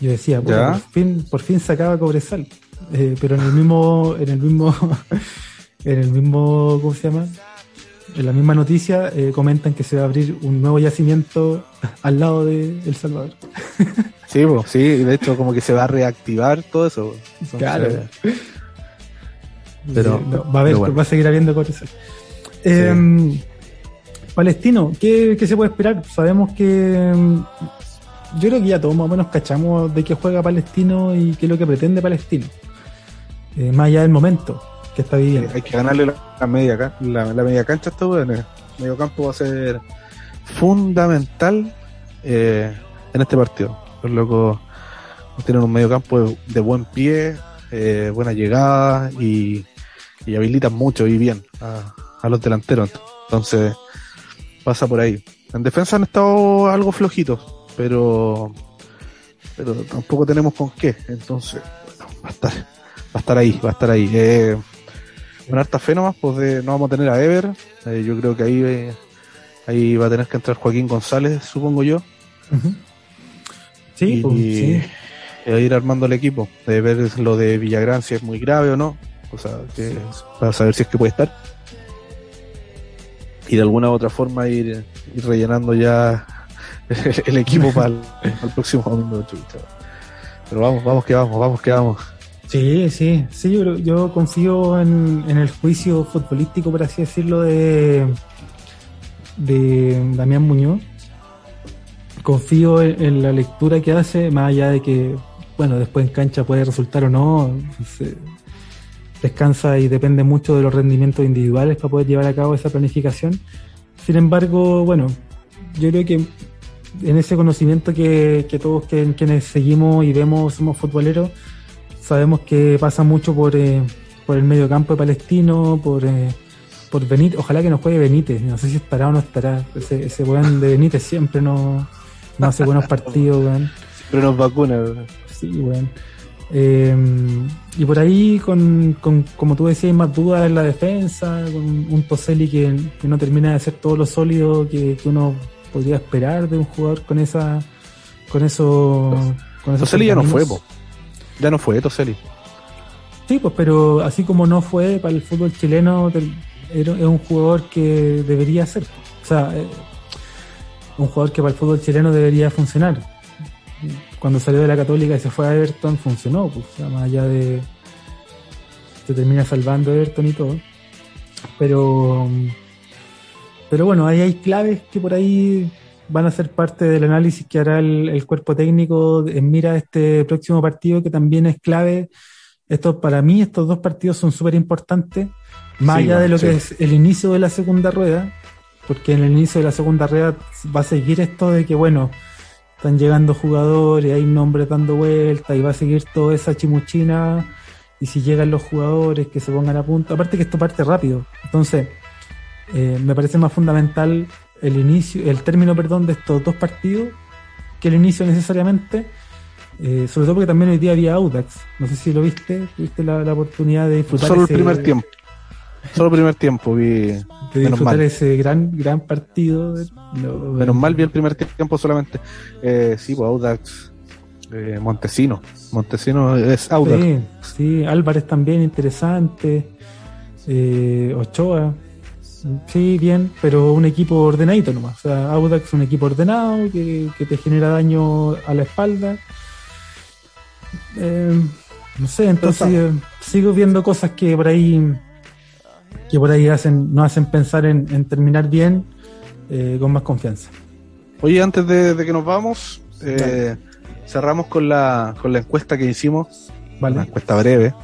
Yo decía, por fin, por fin se acaba Cobresal. Eh, pero en el mismo, en el mismo, en el mismo, ¿cómo se llama? En la misma noticia eh, comentan que se va a abrir un nuevo yacimiento al lado de El Salvador. Sí, po, sí, de hecho como que se va a reactivar todo eso. Entonces, Claro. Pero- Sí, no, va a haber, bueno. va a seguir habiendo Cobresal. Eh, Palestino, ¿qué, qué se puede esperar? Sabemos que mm, yo creo que ya todos más o menos cachamos de qué juega Palestino y qué es lo que pretende Palestino. Eh, más allá del momento que está viviendo. hay que ganarle la, media, cancha a estos. El medio campo va a ser fundamental eh, en este partido. Los locos tienen un medio campo de, buen pie, eh, buena llegada y, y habilitan mucho y bien a, los delanteros. Entonces pasa por ahí. En defensa han estado algo flojitos, pero pero tampoco tenemos con qué. Entonces bueno, va va a estar ahí, va a estar ahí. Eh, con harta fe nomás, pues de- no vamos a tener a Ever. Eh, yo creo que ahí, eh, ahí va a tener que entrar Joaquín González, supongo yo. Sí, y, pues, sí. y a ir armando el equipo. De ver lo de Villagrán, si es muy grave o no. O sea, que, para saber si es que puede estar. Y de alguna u otra forma ir, ir rellenando ya el, equipo para el, para el próximo domingo. chucha. Pero vamos, vamos que vamos, vamos que vamos. Sí, sí, sí, yo, yo confío en, el juicio futbolístico, por así decirlo, de, de Damián Muñoz. Confío en, en la lectura que hace, más allá de que, bueno, después en cancha puede resultar o no, se- descansa y depende mucho de los rendimientos individuales para poder llevar a cabo esa planificación. Sin embargo, bueno, yo creo que en ese conocimiento que, que todos que- quienes seguimos y vemos somos futboleros, sabemos que pasa mucho por, eh, por el medio campo de Palestino, por, eh, por Benítez. Ojalá que no juegue Benítez, no sé si estará o no estará. Ese, ese weón de Benítez siempre no, no hace buenos partidos, weón. Pero nos vacuna. Sí, weón. Eh, y por ahí, con, con, como tú decías, hay más dudas en la defensa, con un Toseli que, que no termina de ser todo lo sólido que, que uno podría esperar de un jugador con esa con eso con esos Toseli ya no fue, po. Ya no fue Toseli. Sí, pues, pero así como no fue para el fútbol chileno, es un jugador que debería ser. O sea, eh, un jugador que para el fútbol chileno debería funcionar. Cuando salió de la Católica y se fue a Everton, funcionó. Pues, más allá de. Se termina salvando Everton y todo. Pero. Pero bueno, ahí hay claves que por ahí van a ser parte del análisis que hará el, el cuerpo técnico en mira a este próximo partido, que también es clave. Esto, para mí, estos dos partidos son súper importantes, más Sí, allá de lo que es el inicio de la segunda rueda, porque en el inicio de la segunda rueda va a seguir esto de que, bueno, están llegando jugadores, hay nombres dando vueltas y va a seguir toda esa chimuchina. Y si llegan los jugadores que se pongan a punto, aparte que esto parte rápido, entonces eh, me parece más fundamental el inicio, el término, perdón, de estos dos partidos que el inicio necesariamente. Eh, sobre todo porque también hoy día había Audax. No sé si lo viste, tuviste la, la oportunidad de disfrutar Solo el primer tiempo. Solo el primer tiempo vi. de menos disfrutar mal. ese gran gran partido. Menos mal vi el primer tiempo solamente. Eh, sí, pues Audax. Eh, Montesino. Montesino es Audax. Sí, sí, Álvarez también interesante. Eh, Ochoa. Sí, bien, pero un equipo ordenadito nomás. O sea, Audax es un equipo ordenado que, que te genera daño a la espalda. Eh, no sé, entonces eh, sigo viendo cosas que por ahí que por ahí hacen, nos hacen pensar en, en terminar bien eh, con más confianza. Oye, antes de, de que nos vamos, eh, cerramos con la, con la encuesta que hicimos. ¿Vale? Una encuesta breve.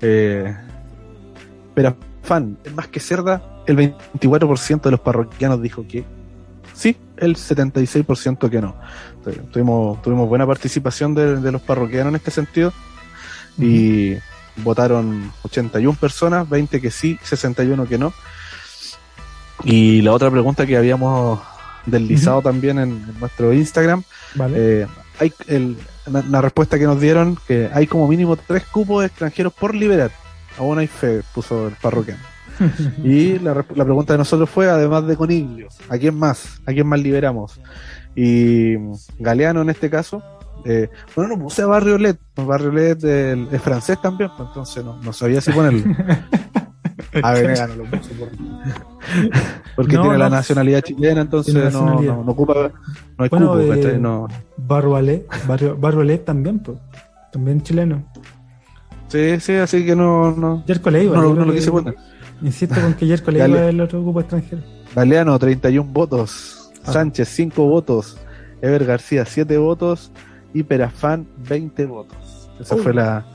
Eh, pero, fan, es más que cerda, el 24% de los parroquianos dijo que sí, el 76% que no. Entonces, tuvimos, tuvimos buena participación de, de los parroquianos en este sentido. Y, votaron 81 personas, 20 que sí, 61 que no. Y la otra pregunta que habíamos deslizado también en, nuestro Instagram, eh, hay el, la, respuesta que nos dieron que hay como mínimo tres cupos extranjeros por liberar. Aún hay fe, puso el parroquiano. y la, la, pregunta de nosotros fue, además de Coniglio, ¿a quién más? ¿A quién más liberamos? Y Galeano en este caso, eh, bueno, no puse a Barrio LED, Barrio LED es francés también, pues, entonces no, no sabía si ponerlo. A Venegas no lo puse por... porque tiene la nacionalidad chilena, entonces no, no, ocupa, no hay bueno, cupo, eh, no. Barrio, Barrio LED también, pues, también chileno. Sí, sí, así que no, no, Leiva, no, no lo quise poner. Insisto con que Yerko Leiva es el otro grupo extranjero. Galeano, 31 votos. Ah. Sánchez, 5 votos. Ever García, 7 votos y Perafán 20 votos. Esa fue la,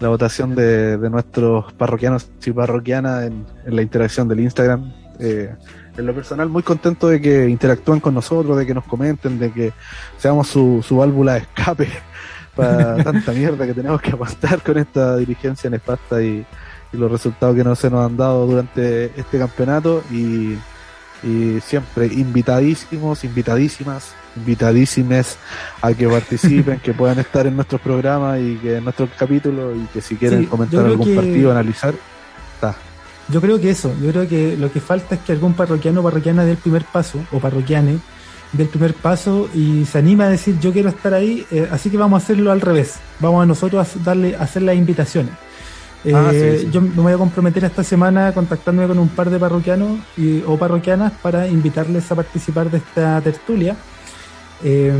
la votación de, nuestros parroquianos y parroquianas en, la interacción del Instagram. Eh, en lo personal, muy contento de que interactúen con nosotros, de que nos comenten, de que seamos su, su válvula de escape para tanta mierda que tenemos que aguantar con esta dirigencia nefasta y, y los resultados que no se nos han dado durante este campeonato. Y y siempre invitadísimos, invitadísimas, invitadísimes a que participen, que puedan estar en nuestros programas y que en nuestros capítulos y que si quieren comentar algún partido, analizar, está. Yo creo que eso, yo creo que lo que falta es que algún parroquiano o parroquiana dé el primer paso, o parroquiane, dé el primer paso y se anima a decir yo quiero estar ahí, eh, así que vamos a hacerlo al revés, vamos a nosotros a darle, a hacer las invitaciones. Ah, eh, yo me voy a comprometer esta semana contactándome con un par de parroquianos y, o parroquianas para invitarles a participar de esta tertulia. Eh,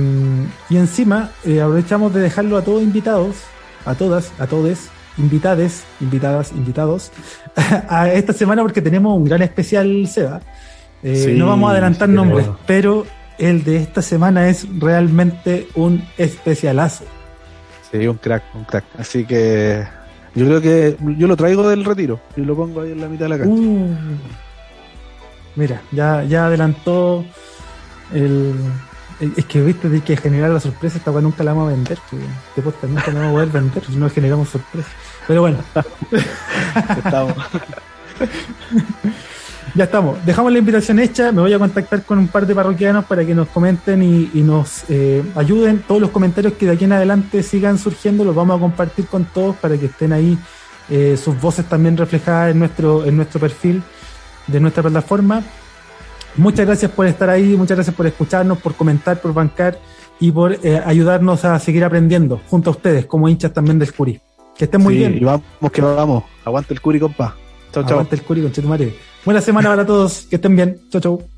y encima eh, aprovechamos de dejarlo a todos invitados, a todas, a todes, invitades, invitadas, invitados, a esta semana porque tenemos un gran especial, Seba. no vamos a adelantar nombres, pero el de esta semana es realmente un especialazo. Sí, un crack, un crack. Así que yo creo que yo lo traigo del retiro y lo pongo ahí en la mitad de la cancha. Uh. mira, ya, ya adelantó el, Es que viste, de que generar la sorpresa, esta weá nunca la vamos a vender. Después nunca la vamos a poder vender si no generamos sorpresa. Pero bueno. Estamos. Ya estamos. Dejamos la invitación hecha. Me voy a contactar con un par de parroquianos para que nos comenten y, nos eh, ayuden. Todos los comentarios que de aquí en adelante sigan surgiendo los vamos a compartir con todos para que estén ahí eh, sus voces también reflejadas en nuestro, en nuestro perfil de nuestra plataforma. Muchas gracias por estar ahí, muchas gracias por escucharnos, por comentar, por bancar y por eh, ayudarnos a seguir aprendiendo junto a ustedes como hinchas también del Curi. Que estén muy bien. Y vamos que vamos. Aguante el Curi, compa. Chau, chau. Aguante el Chetumare. Buena semana para todos. Que estén bien. Chau, chau.